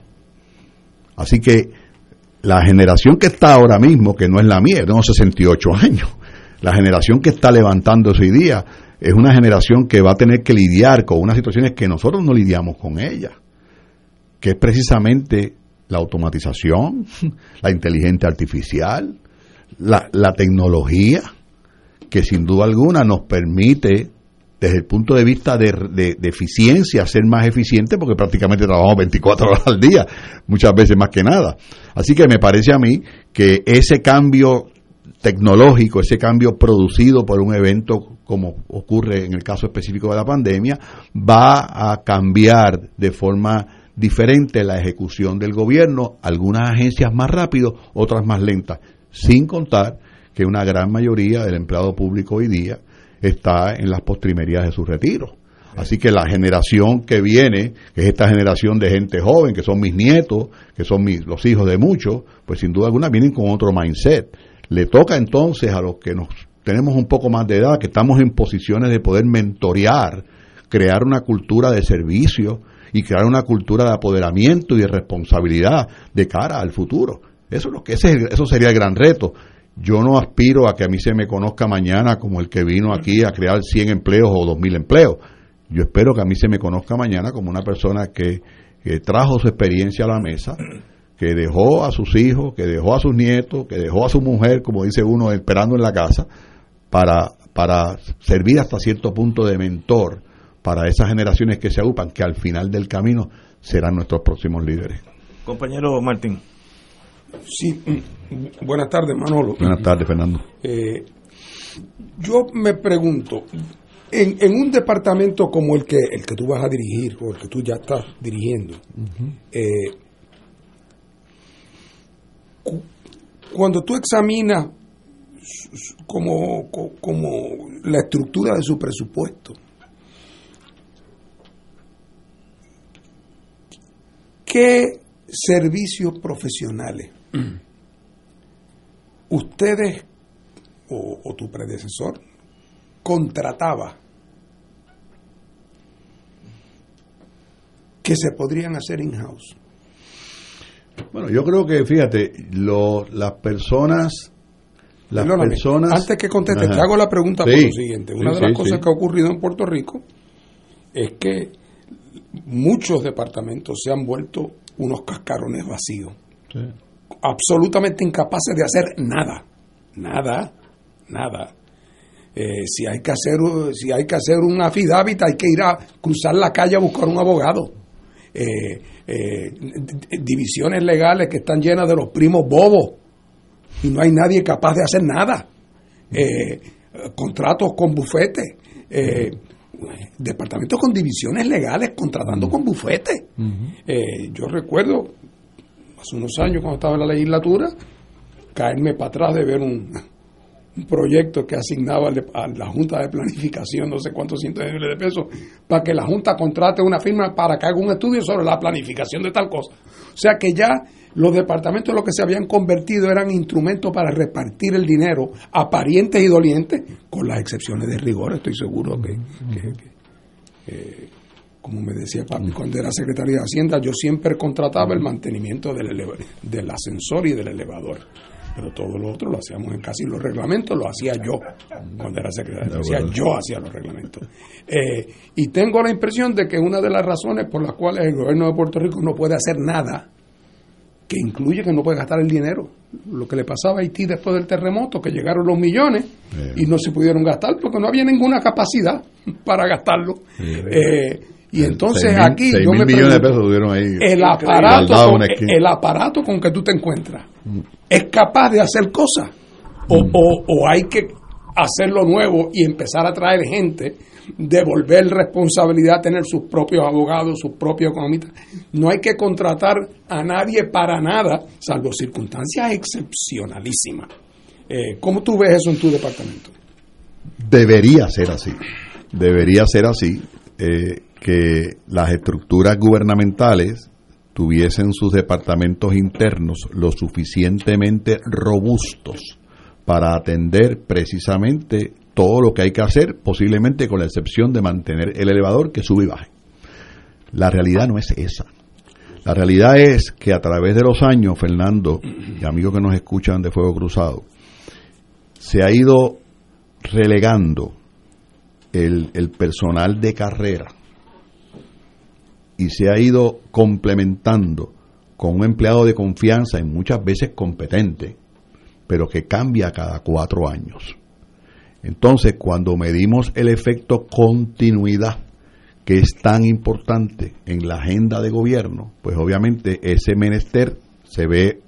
Así que la generación que está ahora mismo, que no es la mía, tengo 68 años, la generación que está levantándose hoy día es una generación que va a tener que lidiar con unas situaciones que nosotros no lidiamos con ellas, que es precisamente la automatización, la inteligencia artificial, la, la tecnología, que sin duda alguna nos permite desde el punto de vista de, de, eficiencia, ser más eficiente, porque prácticamente trabajamos 24 horas al día, muchas veces más que nada. Así que me parece a mí que ese cambio tecnológico, ese cambio producido por un evento como ocurre en el caso específico de la pandemia, va a cambiar de forma diferente la ejecución del gobierno, algunas agencias más rápido, otras más lentas, sin contar que una gran mayoría del empleado público hoy día está en las postrimerías de su retiro. Así que la generación que viene, que es esta generación de gente joven, que son mis nietos, que son mis, los hijos de muchos, pues sin duda alguna vienen con otro mindset. Le toca entonces a los que nos tenemos un poco más de edad, que estamos en posiciones de poder mentorear, crear una cultura de servicio y crear una cultura de apoderamiento y de responsabilidad de cara al futuro. Eso es lo que ese, eso sería el gran reto. Yo no aspiro a que a mí se me conozca mañana como el que vino aquí a crear 100 empleos o 2000 empleos. Yo espero que a mí se me conozca mañana como una persona que, trajo su experiencia a la mesa, que dejó a sus hijos, que dejó a sus nietos, que dejó a su mujer, como dice uno, esperando en la casa, para, para servir hasta cierto punto de mentor para esas generaciones que se agrupan, que al final del camino serán nuestros próximos líderes. Compañero Martín. Sí, buenas tardes, Manolo. Buenas tardes, Fernando. Eh, yo me pregunto, en, en, un departamento como el que, el que tú vas a dirigir o el que tú ya estás dirigiendo, uh -huh. eh, cu cuando tú examinas como, como la estructura de su presupuesto, ¿qué servicios profesionales ustedes o, o, tu predecesor contrataba que se podrían hacer in-house? Bueno, yo creo que, fíjate, lo, las personas... Las Perdóname, personas... Antes que conteste, Ajá. te hago la pregunta sí, por lo siguiente. Una sí, de las sí, cosas que ha ocurrido en Puerto Rico es que muchos departamentos se han vuelto unos cascarones vacíos. Absolutamente incapaces de hacer nada. Nada. Nada. Eh, si hay que hacer si hay que hacer un affidavit hay que ir a cruzar la calle a buscar un abogado eh, eh, divisiones legales que están llenas de los primos bobos y no hay nadie capaz de hacer nada contratos con bufetes departamentos con divisiones legales contratando con bufetes yo recuerdo hace unos años cuando estaba en la legislatura caerme para atrás de ver un proyecto que asignaba a la Junta de Planificación no sé cuántos cientos de miles de pesos para que la Junta contrate una firma para que haga un estudio sobre la planificación de tal cosa. O sea que ya los departamentos lo que se habían convertido eran instrumentos para repartir el dinero a parientes y dolientes, con las excepciones de rigor, estoy seguro que eh, como me decía papi, cuando era secretario de Hacienda, yo siempre contrataba el mantenimiento del, ascensor y del elevador. Pero todo lo otro lo hacíamos en casi los reglamentos, lo hacía yo cuando era secretario. Lo hacía yo hacía los reglamentos. Eh, y tengo la impresión de que una de las razones por las cuales el gobierno de Puerto Rico no puede hacer nada, que incluye que no puede gastar el dinero, lo que le pasaba a Haití después del terremoto, que llegaron los millones y no se pudieron gastar porque no había ninguna capacidad para gastarlo. Eh, y entonces aquí yo me millones de pregunto, pesos ahí el aparato, con, el aparato con que tú te encuentras es capaz de hacer cosas o, o- o hay que hacerlo nuevo y empezar a traer gente devolver responsabilidad tener sus propios abogados sus propios economistas no hay que contratar a nadie para nada salvo circunstancias excepcionalísimas Eh, ¿cómo tú ves eso en tu departamento? Debería ser así. Debería ser así. eh, que las estructuras gubernamentales tuviesen sus departamentos internos lo suficientemente robustos para atender precisamente todo lo que hay que hacer, posiblemente con la excepción de mantener el elevador que sube y baje. La realidad no es esa. La realidad es que a través de los años, Fernando, y amigos que nos escuchan de Fuego Cruzado, se ha ido relegando el, el personal de carrera y se ha ido complementando con un empleado de confianza y muchas veces competente, pero que cambia cada cuatro años. Entonces, cuando medimos el efecto continuidad, que es tan importante en la agenda de gobierno, pues obviamente ese menester se ve,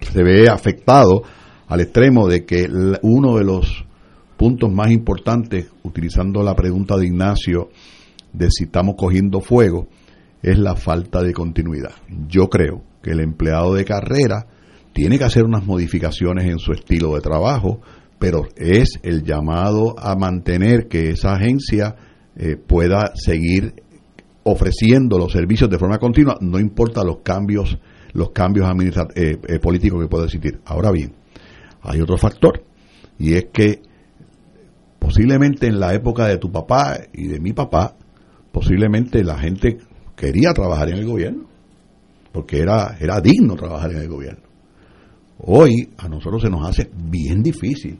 se ve afectado al extremo de que uno de los puntos más importantes, utilizando la pregunta de Ignacio de si estamos cogiendo fuego, es la falta de continuidad. Yo creo que el empleado de carrera tiene que hacer unas modificaciones en su estilo de trabajo, pero es el llamado a mantener que esa agencia eh, pueda seguir ofreciendo los servicios de forma continua, no importa los cambios, los cambios eh, eh, políticos que pueda existir. Ahora bien, hay otro factor, y es que posiblemente en la época de tu papá y de mi papá, posiblemente la gente quería trabajar en el gobierno, porque era, era digno trabajar en el gobierno. Hoy a nosotros se nos hace bien difícil,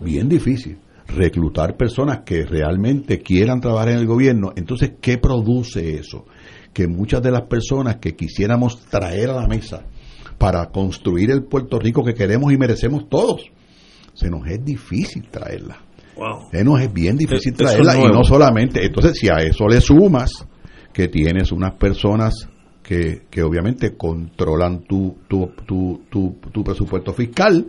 bien difícil reclutar personas que realmente quieran trabajar en el gobierno. Entonces, ¿qué produce eso? Que muchas de las personas que quisiéramos traer a la mesa para construir el Puerto Rico que queremos y merecemos todos, se nos es difícil traerla. Wow. Es bien difícil es traerla y no solamente, entonces si a eso le sumas que tienes unas personas que, que obviamente controlan tu, tu, tu, tu, tu presupuesto fiscal,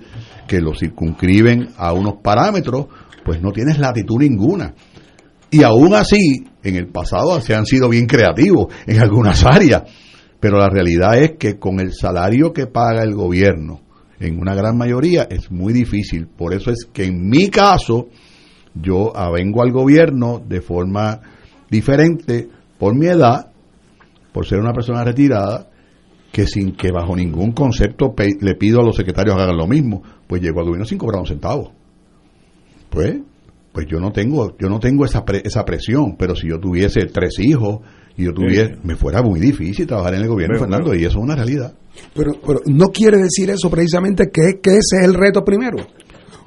que lo circunscriben a unos parámetros, pues no tienes latitud ninguna. Y aún así, en el pasado se han sido bien creativos en algunas áreas, pero la realidad es que con el salario que paga el gobierno, en una gran mayoría, es muy difícil. Por eso es que en mi caso, yo avengo al gobierno de forma diferente por mi edad, por ser una persona retirada, que sin que bajo ningún concepto pe- le pido a los secretarios que hagan lo mismo, pues llego al gobierno sin cobrar un centavo. Pues, pues yo no tengo, yo no tengo esa pre- esa presión, pero si yo tuviese tres hijos y yo tuviese, me fuera muy difícil trabajar en el gobierno, Pero, Fernando, y eso es una realidad. Pero, pero no quiere decir eso precisamente que, que ese es el reto primero.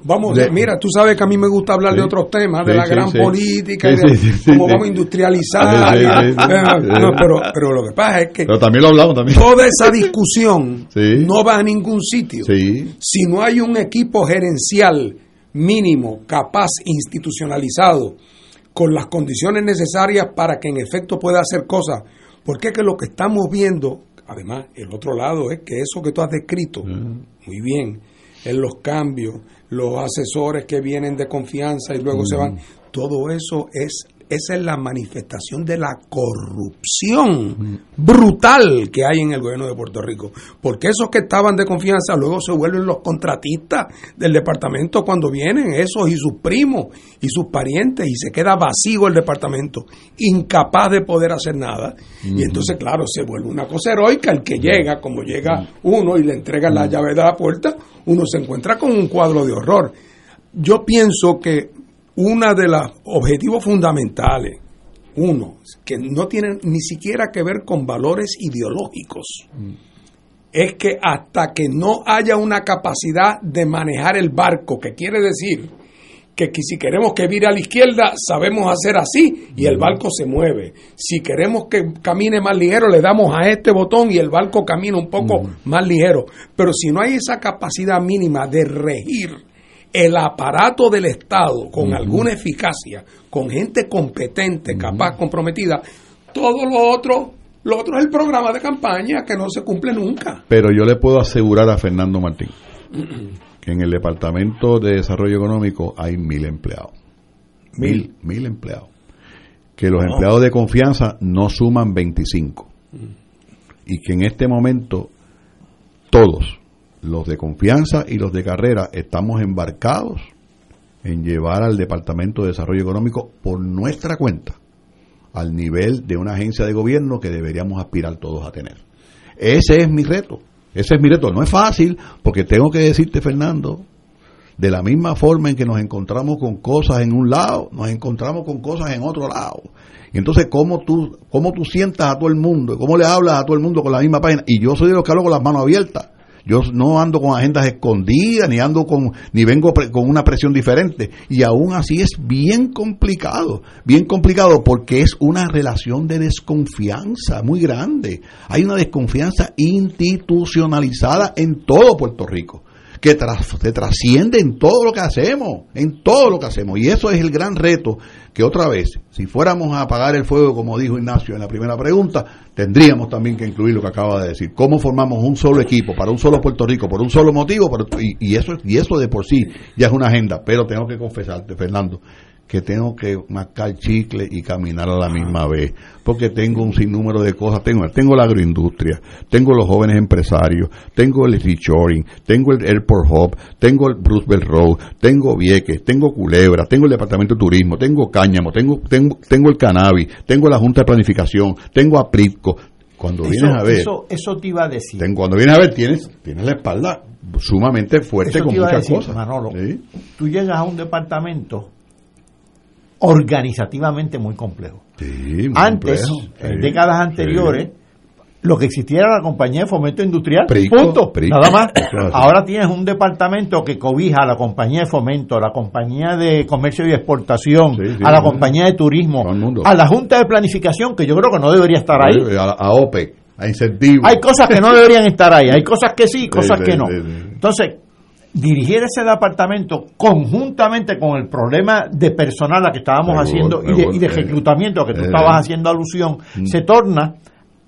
Vamos, De- mira, tú sabes que a mí me gusta hablar de otros temas, de Sí, la gran sí. política, y de cómo vamos a industrializar. Eh, no, pero, pero lo que pasa es que Pero también lo hablamos también. toda esa discusión no va a ningún sitio. Si no hay un equipo gerencial mínimo, capaz, institucionalizado, con las condiciones necesarias para que en efecto pueda hacer cosas. Porque es que lo que estamos viendo, además, el otro lado es que eso que tú has descrito, muy bien, en los cambios, los asesores que vienen de confianza y luego se van, todo eso es esa es la manifestación de la corrupción brutal que hay en el gobierno de Puerto Rico. Porque esos que estaban de confianza luego se vuelven los contratistas del departamento cuando vienen, esos y sus primos y sus parientes, y se queda vacío el departamento, incapaz de poder hacer nada. Y entonces, claro, se vuelve una cosa heroica. El que llega, como llega uno y le entrega la llave de la puerta, uno se encuentra con un cuadro de horror. Yo pienso que uno de los objetivos fundamentales uno, que no tienen ni siquiera que ver con valores ideológicos, es que hasta que no haya una capacidad de manejar el barco, que quiere decir que si queremos que vire a la izquierda, sabemos hacer así y el barco se mueve. Si queremos que camine más ligero, le damos a este botón y el barco camina un poco más ligero. Pero si no hay esa capacidad mínima de regir el aparato del Estado con alguna eficacia, con gente competente, capaz, comprometida, todo lo otro, lo otro es el programa de campaña que no se cumple nunca. Pero yo le puedo asegurar a Fernando Martín que en el Departamento de Desarrollo Económico hay mil empleados. Mil, mil empleados. Que los No. empleados de confianza no suman 25. Y que en este momento todos, los de confianza y los de carrera, estamos embarcados en llevar al Departamento de Desarrollo Económico por nuestra cuenta al nivel de una agencia de gobierno que deberíamos aspirar todos a tener. Ese es mi reto. Ese es mi reto. No es fácil, porque tengo que decirte, Fernando, de la misma forma en que nos encontramos con cosas en un lado, nos encontramos con cosas en otro lado. Y entonces, ¿cómo tú, cómo tú sientas a todo el mundo? ¿Cómo le hablas a todo el mundo con la misma página? Y yo soy de los que hablo con las manos abiertas. Yo no ando con agendas escondidas, ni ando con, ni vengo con una presión diferente. Y aún así es bien complicado, bien complicado porque es una relación de desconfianza muy grande. Hay una desconfianza institucionalizada en todo Puerto Rico que tras- se trasciende en todo lo que hacemos, en todo lo que hacemos. Y eso es el gran reto que otra vez, si fuéramos a apagar el fuego, como dijo Ignacio en la primera pregunta, tendríamos también que incluir lo que acaba de decir. ¿Cómo formamos un solo equipo para un solo Puerto Rico, por un solo motivo? Y, y eso, y eso de por sí ya es una agenda. Pero tengo que confesarte, Fernando, que tengo que mascar chicle y caminar a la misma vez, porque tengo un sinnúmero de cosas, tengo, tengo la agroindustria, tengo los jóvenes empresarios, tengo el reshoring, tengo el Airport Hub, tengo el Roosevelt Road, tengo Vieques, tengo Culebra, tengo el Departamento de Turismo, tengo Cáñamo, tengo, tengo, tengo el Cannabis, tengo la Junta de Planificación, tengo a Pripco. Cuando Eso, vienes a ver, eso, eso te iba a decir. ten- cuando vienes a ver, tienes, tienes la espalda sumamente fuerte Eso con muchas decir, cosas. Manolo. ¿sí? Tú llegas a un departamento organizativamente muy complejo. Sí, muy Antes, complejo, en décadas sí. anteriores, lo que existía era la compañía de fomento industrial. Prico, punto. Prico. Nada más. Ahora tienes un departamento que cobija a la compañía de fomento, a la compañía de comercio y exportación, a la compañía de turismo, a la junta de planificación, que yo creo que no debería estar ahí. A, a OPEC, a incentivos. Hay cosas que no deberían estar ahí, hay cosas que sí, cosas que no. Entonces, dirigir ese departamento conjuntamente con el problema de personal a que estábamos haciendo y de, y reclutamiento a que tú Eh. estabas haciendo alusión, Mm. se torna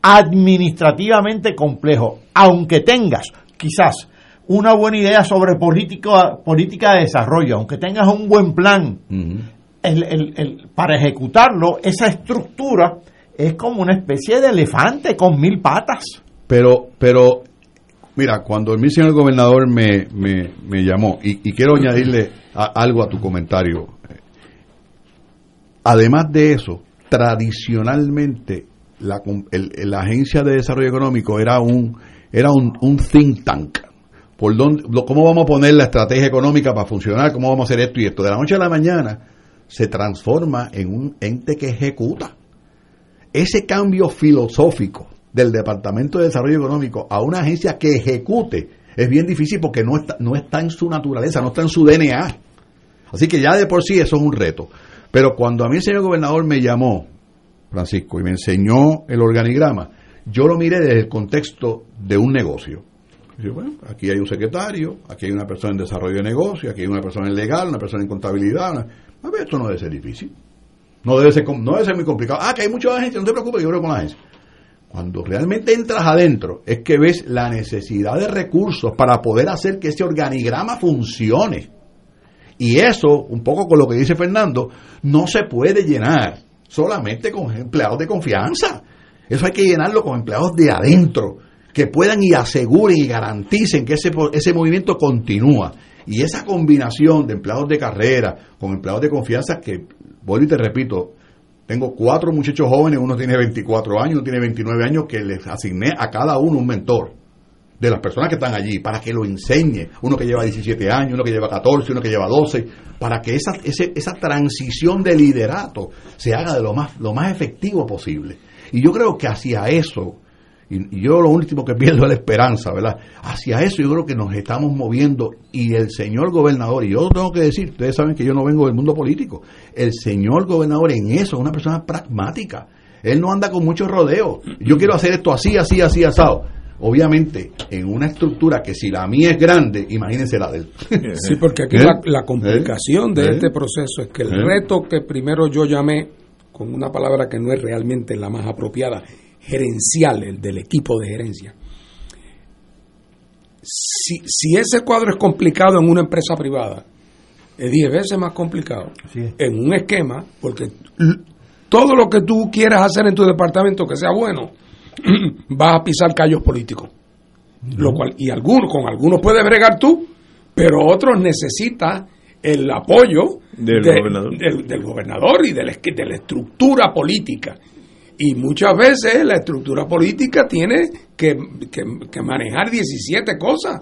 administrativamente complejo, aunque tengas quizás una buena idea sobre política, política de desarrollo, aunque tengas un buen plan, el- el- el- para ejecutarlo, esa estructura es como una especie de elefante con mil patas. Pero, pero, mira, cuando el mi señor gobernador me, me, me llamó, y, y quiero añadirle algo a tu comentario. Además de eso, tradicionalmente la, el- la Agencia de Desarrollo Económico era un, era un, un think tank. Por dónde, ¿Cómo vamos a poner la estrategia económica para funcionar? ¿Cómo vamos a hacer esto y esto? De la noche a la mañana se transforma en un ente que ejecuta ese cambio filosófico del Departamento de Desarrollo Económico a una agencia que ejecute es bien difícil porque no está, no está en su naturaleza, no está en su DNA. Así que ya de por sí eso es un reto. Pero cuando a mí el señor gobernador me llamó, Francisco, y me enseñó el organigrama, yo lo miré desde el contexto de un negocio. Bueno, aquí hay un secretario, aquí hay una persona en desarrollo de negocio, aquí hay una persona en legal, una persona en contabilidad. A ver, esto no debe ser difícil. No debe ser, no debe ser muy complicado. Ah, que hay mucha gente, no te preocupes, yo creo con la agencia. Cuando realmente entras adentro, es que ves la necesidad de recursos para poder hacer que ese organigrama funcione. Y eso, un poco con lo que dice Fernando, no se puede llenar solamente con empleados de confianza. Eso hay que llenarlo con empleados de adentro, que puedan y aseguren y garanticen que ese, ese movimiento continúa. Y esa combinación de empleados de carrera con empleados de confianza, que, vuelvo y te repito, tengo cuatro muchachos jóvenes, uno tiene 24 años, uno tiene 29 años, que les asigné a cada uno un mentor de las personas que están allí, para que lo enseñe, uno que lleva 17 años, uno que lleva 14, uno que lleva 12, para que esa, ese, esa transición de liderato se haga de lo más, lo más efectivo posible. Y yo creo que hacia eso, y, yo lo último que pierdo es la esperanza, ¿verdad? Hacia eso yo creo que nos estamos moviendo y el señor gobernador, y yo tengo que decir, ustedes saben que yo no vengo del mundo político, el señor gobernador en eso es una persona pragmática. Él no anda con mucho rodeo. Yo quiero hacer esto así, así, así, asado obviamente en una estructura que si la mía es grande, imagínense la de él. Sí, porque aquí ¿Eh? la, complicación de ¿Eh? este proceso es que el ¿Eh? reto que primero yo llamé, con una palabra que no es realmente la más apropiada, gerencial, el del equipo de gerencia. Si, si ese cuadro es complicado en una empresa privada, es 10 veces más complicado en un esquema, porque todo lo que tú quieras hacer en tu departamento que sea bueno, vas a pisar callos políticos. Lo cual, y algunos, con algunos puedes bregar tú, pero otros necesitan el apoyo Del de- gobernador. del- del gobernador y de la, de la estructura política. Y muchas veces la estructura política tiene que, que- que manejar 17 cosas.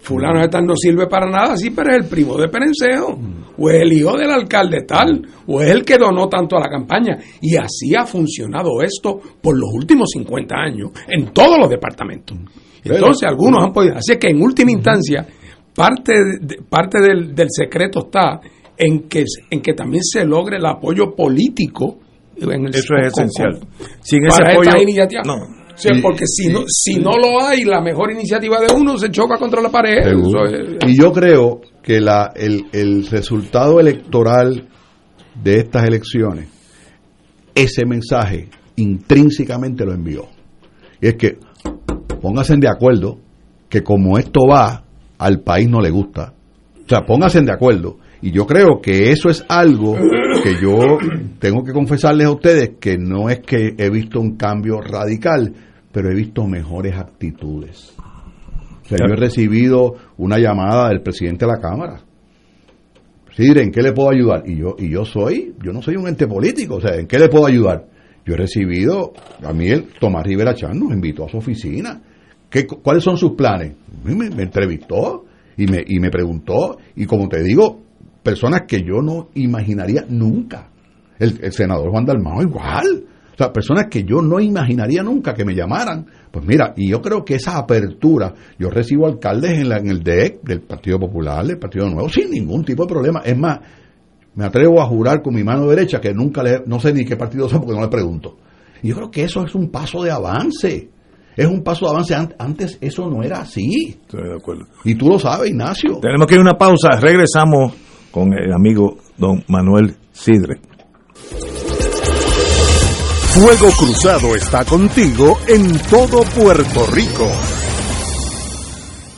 Fulano de tal no sirve para nada, sí, pero es el primo de Perencejo, o es el hijo del alcalde tal, o es el que donó tanto a la campaña. Y así ha funcionado esto por los últimos 50 años, en todos los departamentos. Entonces, algunos han podido. Así es que en última instancia, parte, de- parte del, del secreto está en que, en que también se logre el apoyo político. En el, Eso es con- esencial. con- Sin ese para apoyo, no. O sea, porque si no, si no lo hay, la mejor iniciativa de uno se choca contra la pared. Es- Y yo creo que la, el, el resultado electoral de estas elecciones, ese mensaje intrínsecamente lo envió. Y es que pónganse de acuerdo que como esto va, al país no le gusta. O sea, pónganse de acuerdo. Y yo creo que eso es algo que yo tengo que confesarles a ustedes que no es que he visto un cambio radical, pero he visto mejores actitudes. O sea, yo he recibido una llamada del presidente de la Cámara. Sidre, ¿en qué le puedo ayudar? Y yo, y yo soy, yo no soy un ente político, o sea, ¿en qué le puedo ayudar? Yo he recibido, a mí el Tomás Rivera Chan nos invitó a su oficina. ¿Qué, ¿Cuáles son sus planes? Me, me entrevistó y me, y me preguntó, y como te digo, personas que yo no imaginaría nunca. El, el senador Juan Dalmao igual. O sea, personas que yo no imaginaría nunca que me llamaran. Pues mira, y yo creo que esa apertura, yo recibo alcaldes en, la, en el DEC del Partido Popular, del Partido Nuevo, sin ningún tipo de problema. Es más, me atrevo a jurar con mi mano derecha que nunca le, no sé ni qué partido son porque no le pregunto. Y yo creo que eso es un paso de avance. Es un paso de avance. Ant- Antes eso no era así. Estoy de acuerdo. Y tú lo sabes, Ignacio. Tenemos que ir a una pausa. Regresamos con el amigo don Manuel Sidre. Fuego Cruzado está contigo en todo Puerto Rico.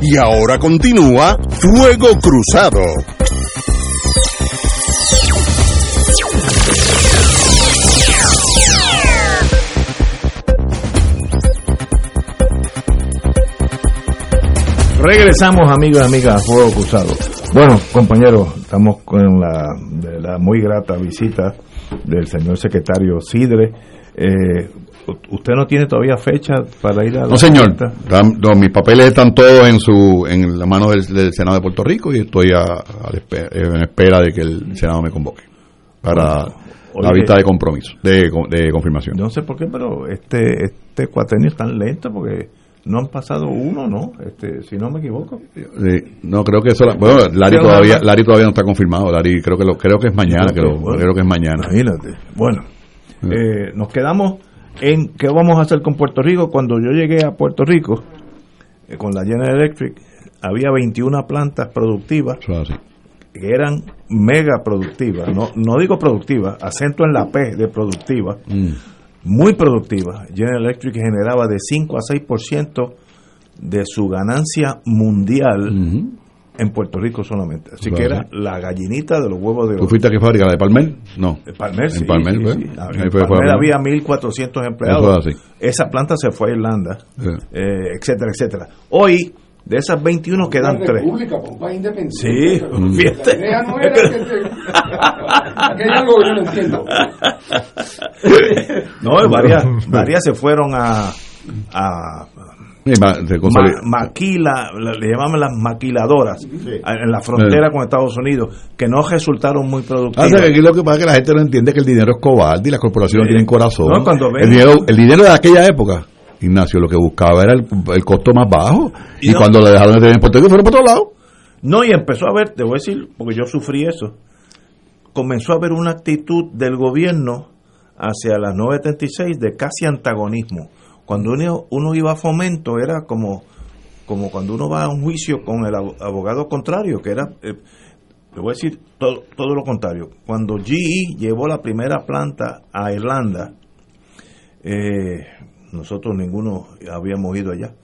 Y ahora continúa Fuego Cruzado. Regresamos, amigos y amigas, a Fuego Cruzado. Bueno, compañeros, estamos con la, de la muy grata visita del señor secretario Sidre. Eh, ¿Usted no tiene todavía fecha para ir a la No, señor. No, mis papeles están todos en su en la mano del, del Senado de Puerto Rico y estoy a, a la espe- en espera de que el Senado me convoque para la Oye. vista de compromiso, de, de confirmación. No sé por qué, pero este este cuatrenio es tan lento porque no han pasado uno, ¿no? Este, si no me equivoco. Sí, no creo que eso la- bueno Larry Sí, todavía. Larry todavía no está confirmado Larry creo que lo creo que es mañana Creo creo, que, bueno, creo que es mañana Imagínate. Bueno, eh, nos quedamos en qué vamos a hacer con Puerto Rico. Cuando yo llegué a Puerto Rico eh, con la General Electric, había 21 plantas productivas que eran mega productivas. No, no digo productivas, acento en la P de productiva, Mm. muy productiva. General Electric generaba de 5 a 6% de su ganancia mundial en Puerto Rico solamente. Así Eso que era así. la gallinita de los huevos de ¿Tú oro. fuiste a qué fábrica? ¿La de Palmer? No. En Palmer, sí, En Palmer, sí, pues. sí. En Palmer había 1.400 empleados. Eso es así. Esa planta se fue a Irlanda, Sí. eh, etcétera, etcétera. Hoy, de esas 21 quedan Una 3. república, un país independiente. Sí, Pero fíjate. La idea no era que... Aquí hay algo que yo no entiendo. No, varias, varias se fueron a, a Sí, ma- maquila, le le llamaban las maquiladoras, a- en la frontera con Estados Unidos, que no resultaron muy Ah, productivas. o sea, que aquí lo que pasa es que la gente no entiende que el dinero es cobarde y las corporaciones Sí. tienen corazón. No, cuando ven- el, dinero, el dinero de aquella época, Ignacio, lo que buscaba era el, el costo más bajo. Y, Y no- cuando lo dejaron de tener en Puerto Rico, fueron para otro lado. No, y empezó a ver, te voy a decir, porque yo sufrí eso, comenzó a haber una actitud del gobierno hacia las 976 de casi antagonismo. Cuando uno, uno iba a fomento era como, como cuando uno va a un juicio con el abo- abogado contrario, que era, eh, te voy a decir todo, todo lo contrario. Cuando GE llevó la primera planta a Irlanda, eh, nosotros ninguno habíamos ido allá,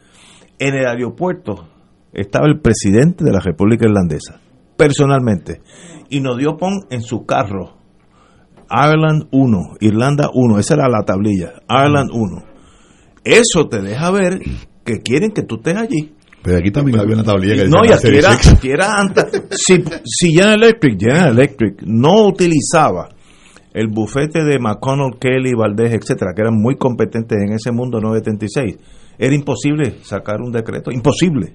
en el aeropuerto estaba el presidente de la República Irlandesa, personalmente, y nos dio pon en su carro, Ireland 1, Irlanda 1, esa era la tablilla, Ireland 1. Eso te deja ver que quieren que tú estés allí. Pero aquí también había una tablilla que No, y decía aquí era, 66. aquí era antes. Si, si General Electric, General Electric no utilizaba el bufete de McConnell, Kelly, Valdés, etcétera, que eran muy competentes en ese mundo 976, era imposible sacar un decreto, imposible.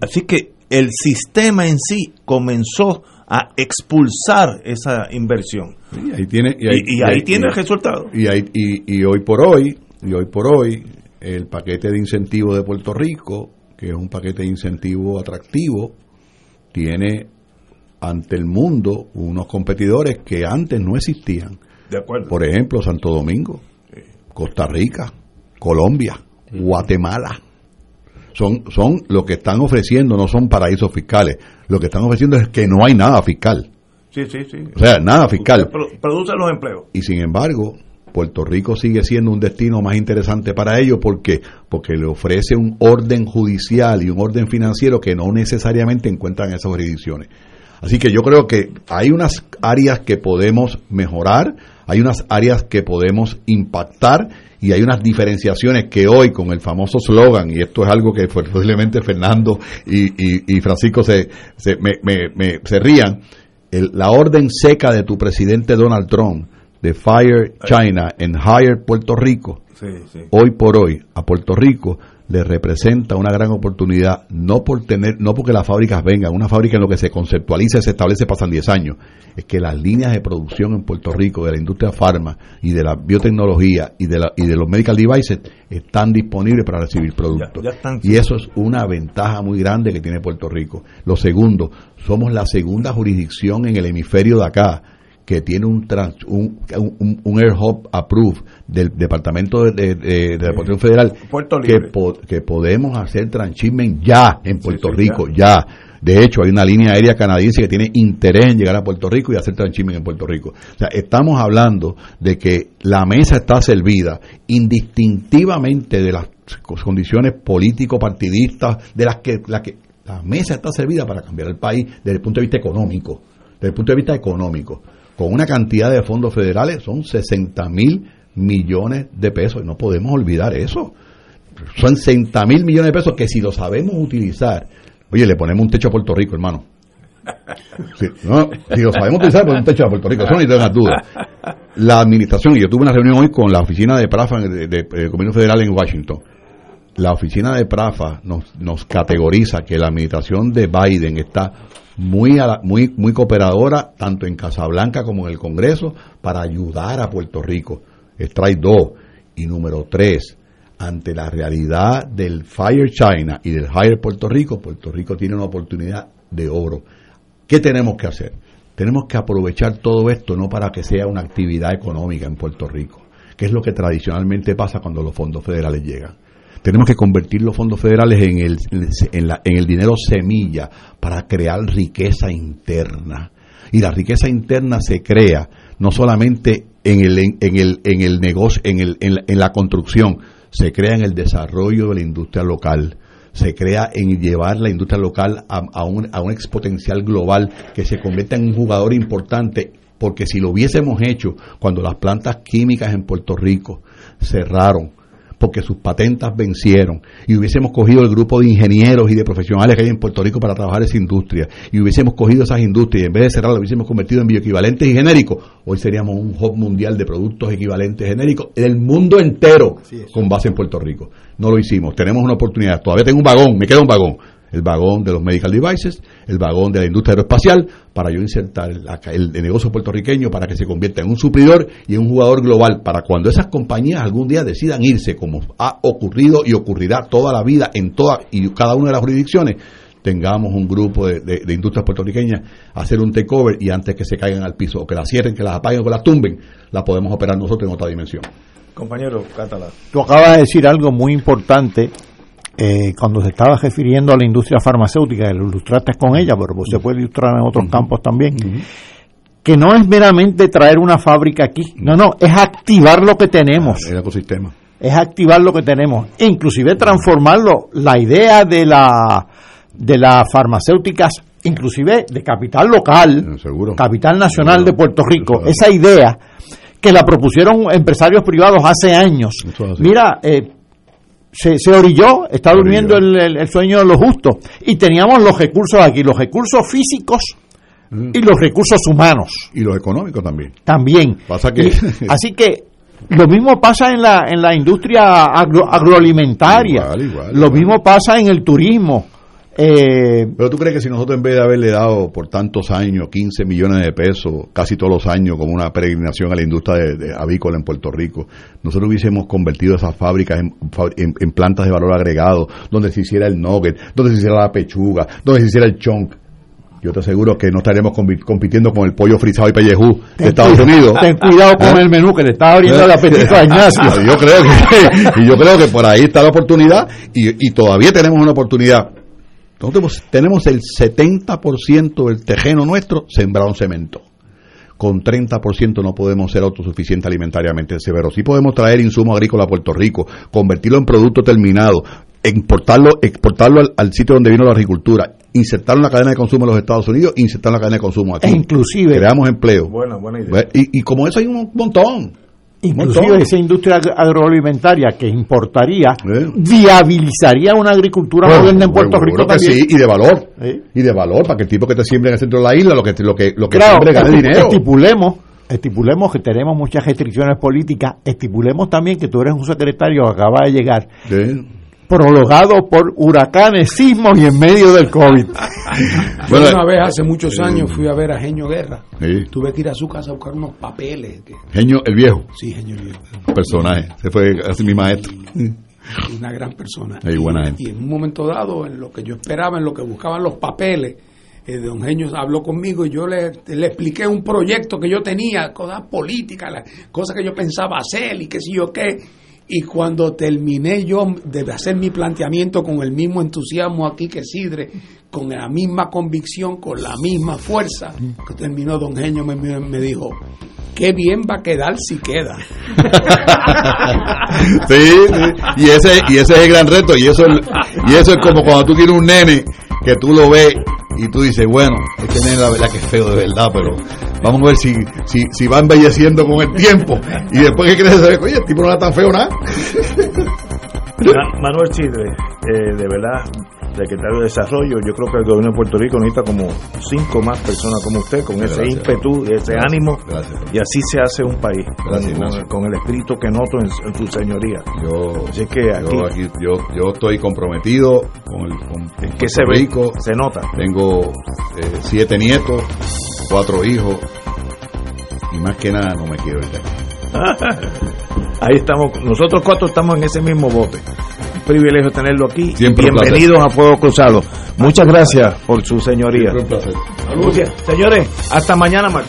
Así que el sistema en sí comenzó a expulsar esa inversión. Y ahí tiene, Y- y ahí tiene el resultado. Y, ahí- y, y hoy por hoy, y hoy por hoy, el paquete de incentivo de Puerto Rico, que es un paquete de incentivo atractivo, tiene ante el mundo unos competidores que antes no existían. De acuerdo. Por ejemplo, Santo Domingo, Costa Rica, Colombia, Guatemala. Son, son lo que están ofreciendo, no son paraísos fiscales. Lo que están ofreciendo es que no hay nada fiscal. Sí, sí, sí. O sea, nada fiscal. Produce los empleos. Y sin embargo, Puerto Rico sigue siendo un destino más interesante para ellos porque porque le ofrece un orden judicial y un orden financiero que no necesariamente encuentran en esas jurisdicciones. Así que yo creo que hay unas áreas que podemos mejorar, hay unas áreas que podemos impactar y hay unas diferenciaciones que hoy con el famoso slogan, y esto es algo que posiblemente Fernando y, y- Francisco se, se, me- me- se rían, la orden seca de tu presidente Donald Trump de Fire China and Hire Puerto Rico, Sí, sí. hoy por hoy a Puerto Rico le representa una gran oportunidad, no por tener, no porque las fábricas vengan, una fábrica en lo que se conceptualiza y se establece pasan 10 años, es que las líneas de producción en Puerto Rico de la industria farma y de la biotecnología y de, la, y de los medical devices están disponibles para recibir productos. Ya- ya están. Y eso es una ventaja muy grande que tiene Puerto Rico. Lo segundo, somos la segunda jurisdicción en el hemisferio de acá que tiene un, trans- un, un, un Air Hub approved del Departamento de, de, de- de la Policía Federal Puerto que, po- que podemos hacer transshipment ya en Puerto sí, Rico, ya. De hecho, hay una línea aérea canadiense que tiene interés en llegar a Puerto Rico y hacer transshipment en Puerto Rico. O sea, estamos hablando de que la mesa está servida indistintivamente de las condiciones político-partidistas, de las que, la que la mesa está servida para cambiar el país desde el punto de vista económico. Desde el punto de vista económico. Con una cantidad de fondos federales, son 60 mil millones de pesos. Y no podemos olvidar eso son 60 mil millones de pesos que si lo sabemos utilizar, oye, le ponemos un techo a Puerto Rico, hermano. Sí, no, si lo sabemos utilizar, ponemos un techo a Puerto Rico, eso no tengas duda. La administración, y yo tuve una reunión hoy con la oficina de PRAFA de, de- de Federal en Washington. La oficina de PRAFA nos, nos categoriza que la administración de Biden está muy, a la- muy, muy cooperadora, tanto en Casablanca como en el Congreso, para ayudar a Puerto Rico. Strike 2. Y número 3, ante la realidad del Fire China y del Hire Puerto Rico, Puerto Rico tiene una oportunidad de oro. ¿Qué tenemos que hacer? Tenemos que aprovechar todo esto no para que sea una actividad económica en Puerto Rico, que es lo que tradicionalmente pasa cuando los fondos federales llegan. Tenemos que convertir los fondos federales en el, en la- en el dinero semilla para crear riqueza interna. Y la riqueza interna se crea no solamente en el, en, el, en el negocio, en, el, en, la, en la construcción, se crea en el desarrollo de la industria local, se crea en llevar la industria local a, un, a un exponencial global que se convierta en un jugador importante, porque si lo hubiésemos hecho cuando las plantas químicas en Puerto Rico cerraron, porque sus patentas vencieron. Y hubiésemos cogido el grupo de ingenieros y de profesionales que hay en Puerto Rico para trabajar esa industria. Y hubiésemos cogido esas industrias y en vez de cerrarlas hubiésemos convertido en bioequivalentes y genéricos, hoy seríamos un hub mundial de productos equivalentes genéricos del mundo entero con base en Puerto Rico. No lo hicimos, tenemos una oportunidad, todavía tengo un vagón, me queda un vagón, el vagón de los medical devices, el vagón de la industria aeroespacial, para yo insertar el, el negocio puertorriqueño para que se convierta en un suplidor y en un jugador global, para cuando esas compañías algún día decidan irse, como ha ocurrido y ocurrirá toda la vida en toda y cada una de las jurisdicciones, tengamos un grupo de, de- de industrias puertorriqueñas hacer un takeover y antes que se caigan al piso o que las cierren, que las apaguen o que las tumben, la podemos operar nosotros en otra dimensión. Compañero Catalá. Tú acabas de decir algo muy importante eh, cuando se estaba refiriendo a la industria farmacéutica, lo ilustraste con ella, pero pues se puede ilustrar en otros campos también, que no es meramente traer una fábrica aquí, no, no, es activar lo que tenemos. El ecosistema. Es activar lo que tenemos, e inclusive transformarlo, la idea de la de las farmacéuticas, inclusive de capital local, capital nacional de Puerto Rico, esa idea que la propusieron empresarios privados hace años. Mira, eh, se, se orilló, está durmiendo el, el- el sueño de los justos. Y teníamos los recursos aquí, los recursos físicos y los recursos humanos. Y los económicos también. También. Pasa que- Y- así que lo mismo pasa en la, en la industria agro- agroalimentaria. lo mismo pasa en el turismo. Eh, Pero tú crees que si nosotros en vez de haberle dado por tantos años 15 millones de pesos, casi todos los años, como una peregrinación a la industria de, de avícola en Puerto Rico, nosotros hubiésemos convertido esas fábricas en, en- en plantas de valor agregado, donde se hiciera el nugget, donde se hiciera la pechuga, donde se hiciera el chunk. Yo te aseguro que no estaríamos compi- compitiendo con el pollo frisado y pellejú de Estados cuida- Unidos. ten cuidado con ¿Eh? el menú que le está abriendo el apetito a Ignacio. yo creo que y yo creo que por ahí está la oportunidad y, y todavía tenemos una oportunidad nosotros tenemos el 70% del terreno nuestro sembrado en cemento con 30% no podemos ser autosuficientes alimentariamente severos. Sí podemos traer insumos agrícolas a Puerto Rico, convertirlo en producto terminado, importarlo, exportarlo al, al sitio donde vino la agricultura, insertarlo en la cadena de consumo de los Estados Unidos, insertarlo en la cadena de consumo aquí. E inclusive- creamos empleo. Buena, buena idea. Y, y como eso hay un montón. Inclusive esa industria agro- agroalimentaria que importaría viabilizaría una agricultura Bueno, moderna en Puerto seguro Rico que también. sí, y de valor. Y de valor, para que el tipo que te siembre en el centro de la isla, lo que, lo que, lo que Claro, siembre gane dinero. estipulemos, estipulemos que tenemos muchas restricciones políticas, estipulemos también que tú eres un secretario que acaba de llegar prolongado por huracanes, sismos y en medio del COVID. Yo una vez hace muchos años fui a ver a Genio Guerra. Tuve que ir a su casa a buscar unos papeles. que- Genio el viejo. Sí, Genio el viejo. Personaje. Se fue así mi maestro. Una gran persona. Buena gente. Y en un momento dado, en lo que yo esperaba, en lo que buscaban los papeles, eh, don Genio habló conmigo y yo le, le expliqué un proyecto que yo tenía, cosas políticas, las cosas que yo pensaba hacer y qué sé yo qué. Y cuando terminé yo de hacer mi planteamiento con el mismo entusiasmo aquí que Sidre, con la misma convicción, con la misma fuerza, que terminó don Genio me, me- dijo, qué bien va a quedar si queda. Sí. Y ese, y ese es el gran reto. Y eso, es- y eso es como cuando tú tienes un nene que tú lo ves y tú dices, bueno, este nene la verdad que es feo de verdad, pero vamos a ver si, si, si va embelleciendo con el tiempo. Y después que crece, oye, el tipo no era tan feo nada. Ma- Manuel Chidre, eh, de verdad, secretario de Desarrollo, yo creo que el gobierno de Puerto Rico necesita como cinco más personas como usted, con ese Gracias. ímpetu y ese ánimo, Gracias. y así se hace un país, con- Gracias, con, el espíritu que noto en, en tu señoría. Yo, Así que aquí, yo, aquí- yo, yo estoy comprometido con el con, con que se ve, Rico. se nota. Tengo eh, siete nietos, cuatro hijos y más que nada no me quiero ir de aquí. Ahí estamos, nosotros cuatro estamos en ese mismo bote. Un privilegio tenerlo aquí. Siempre Bienvenidos a Fuego Cruzado. Muchas gracias por su señoría. Siempre un placer. Señores, hasta mañana, Marco.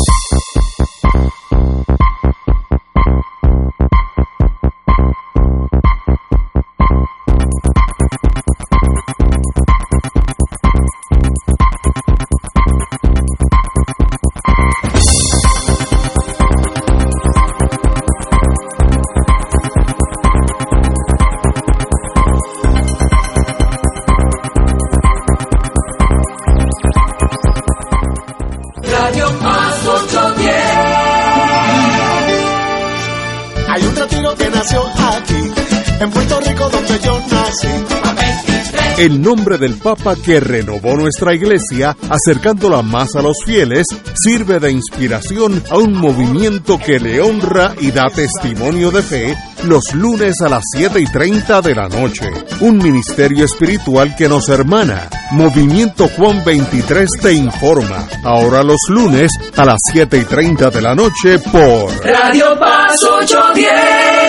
El nombre del Papa que renovó nuestra iglesia, acercándola más a los fieles, sirve de inspiración a un movimiento que le honra y da testimonio de fe los lunes a las 7 y 30 de la noche. Un ministerio espiritual que nos hermana. Movimiento Juan 23 te informa. Ahora los lunes a las 7 y 30 de la noche por Radio Paz 810.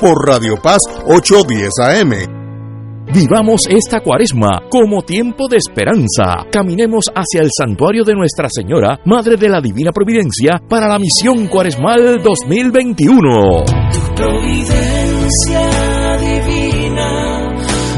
por Radio Paz 810 AM. Vivamos esta cuaresma como tiempo de esperanza. Caminemos hacia el santuario de Nuestra Señora, Madre de la Divina Providencia, para la misión cuaresmal 2021. Providencia divina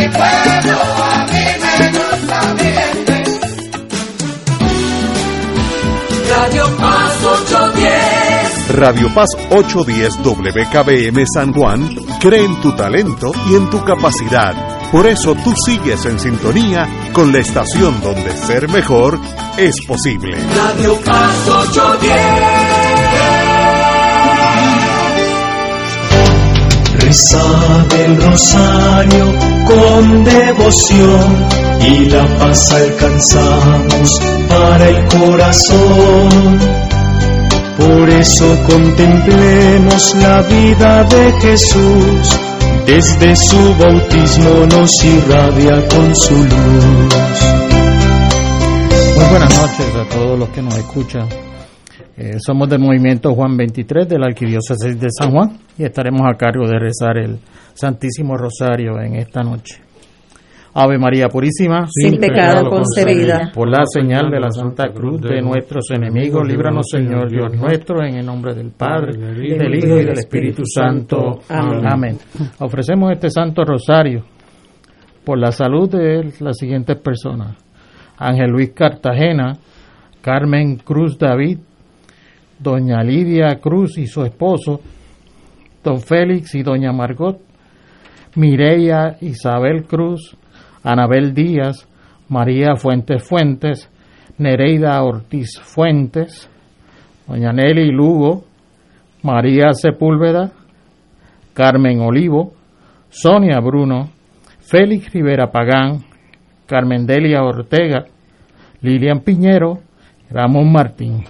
mi pueblo, a mí me gusta mi gente. Radio Paz 810. Radio Paz 810 WKBM San Juan cree en tu talento y en tu capacidad. Por eso tú sigues en sintonía con la estación donde ser mejor es posible. Radio Paz 810. Rezad el rosario con devoción y la paz alcanzamos para el corazón. Por eso contemplemos la vida de Jesús, desde su bautismo nos irradia con su luz. Muy buenas noches a todos los que nos escuchan. Eh, somos del movimiento Juan 23 de la Arquidiócesis de San Juan y estaremos a cargo de rezar el Santísimo Rosario en esta noche. Ave María Purísima, sin pecado concebida. Por la señal de la Santa Cruz de nuestros enemigos, líbranos Señor Dios nuestro, en el nombre del Padre, y del Hijo y del Espíritu Santo. Amén. Amén. Ofrecemos este Santo Rosario por la salud de las siguientes personas. Ángel Luis Cartagena, Carmen Cruz David, doña Lidia Cruz y su esposo, don Félix y doña Margot, Mireya Isabel Cruz, Anabel Díaz, María Fuentes Fuentes, Nereida Ortiz Fuentes, doña Nelly Lugo, María Sepúlveda, Carmen Olivo, Sonia Bruno, Félix Rivera Pagán, Carmen Delia Ortega, Lilian Piñero, Ramón Martín.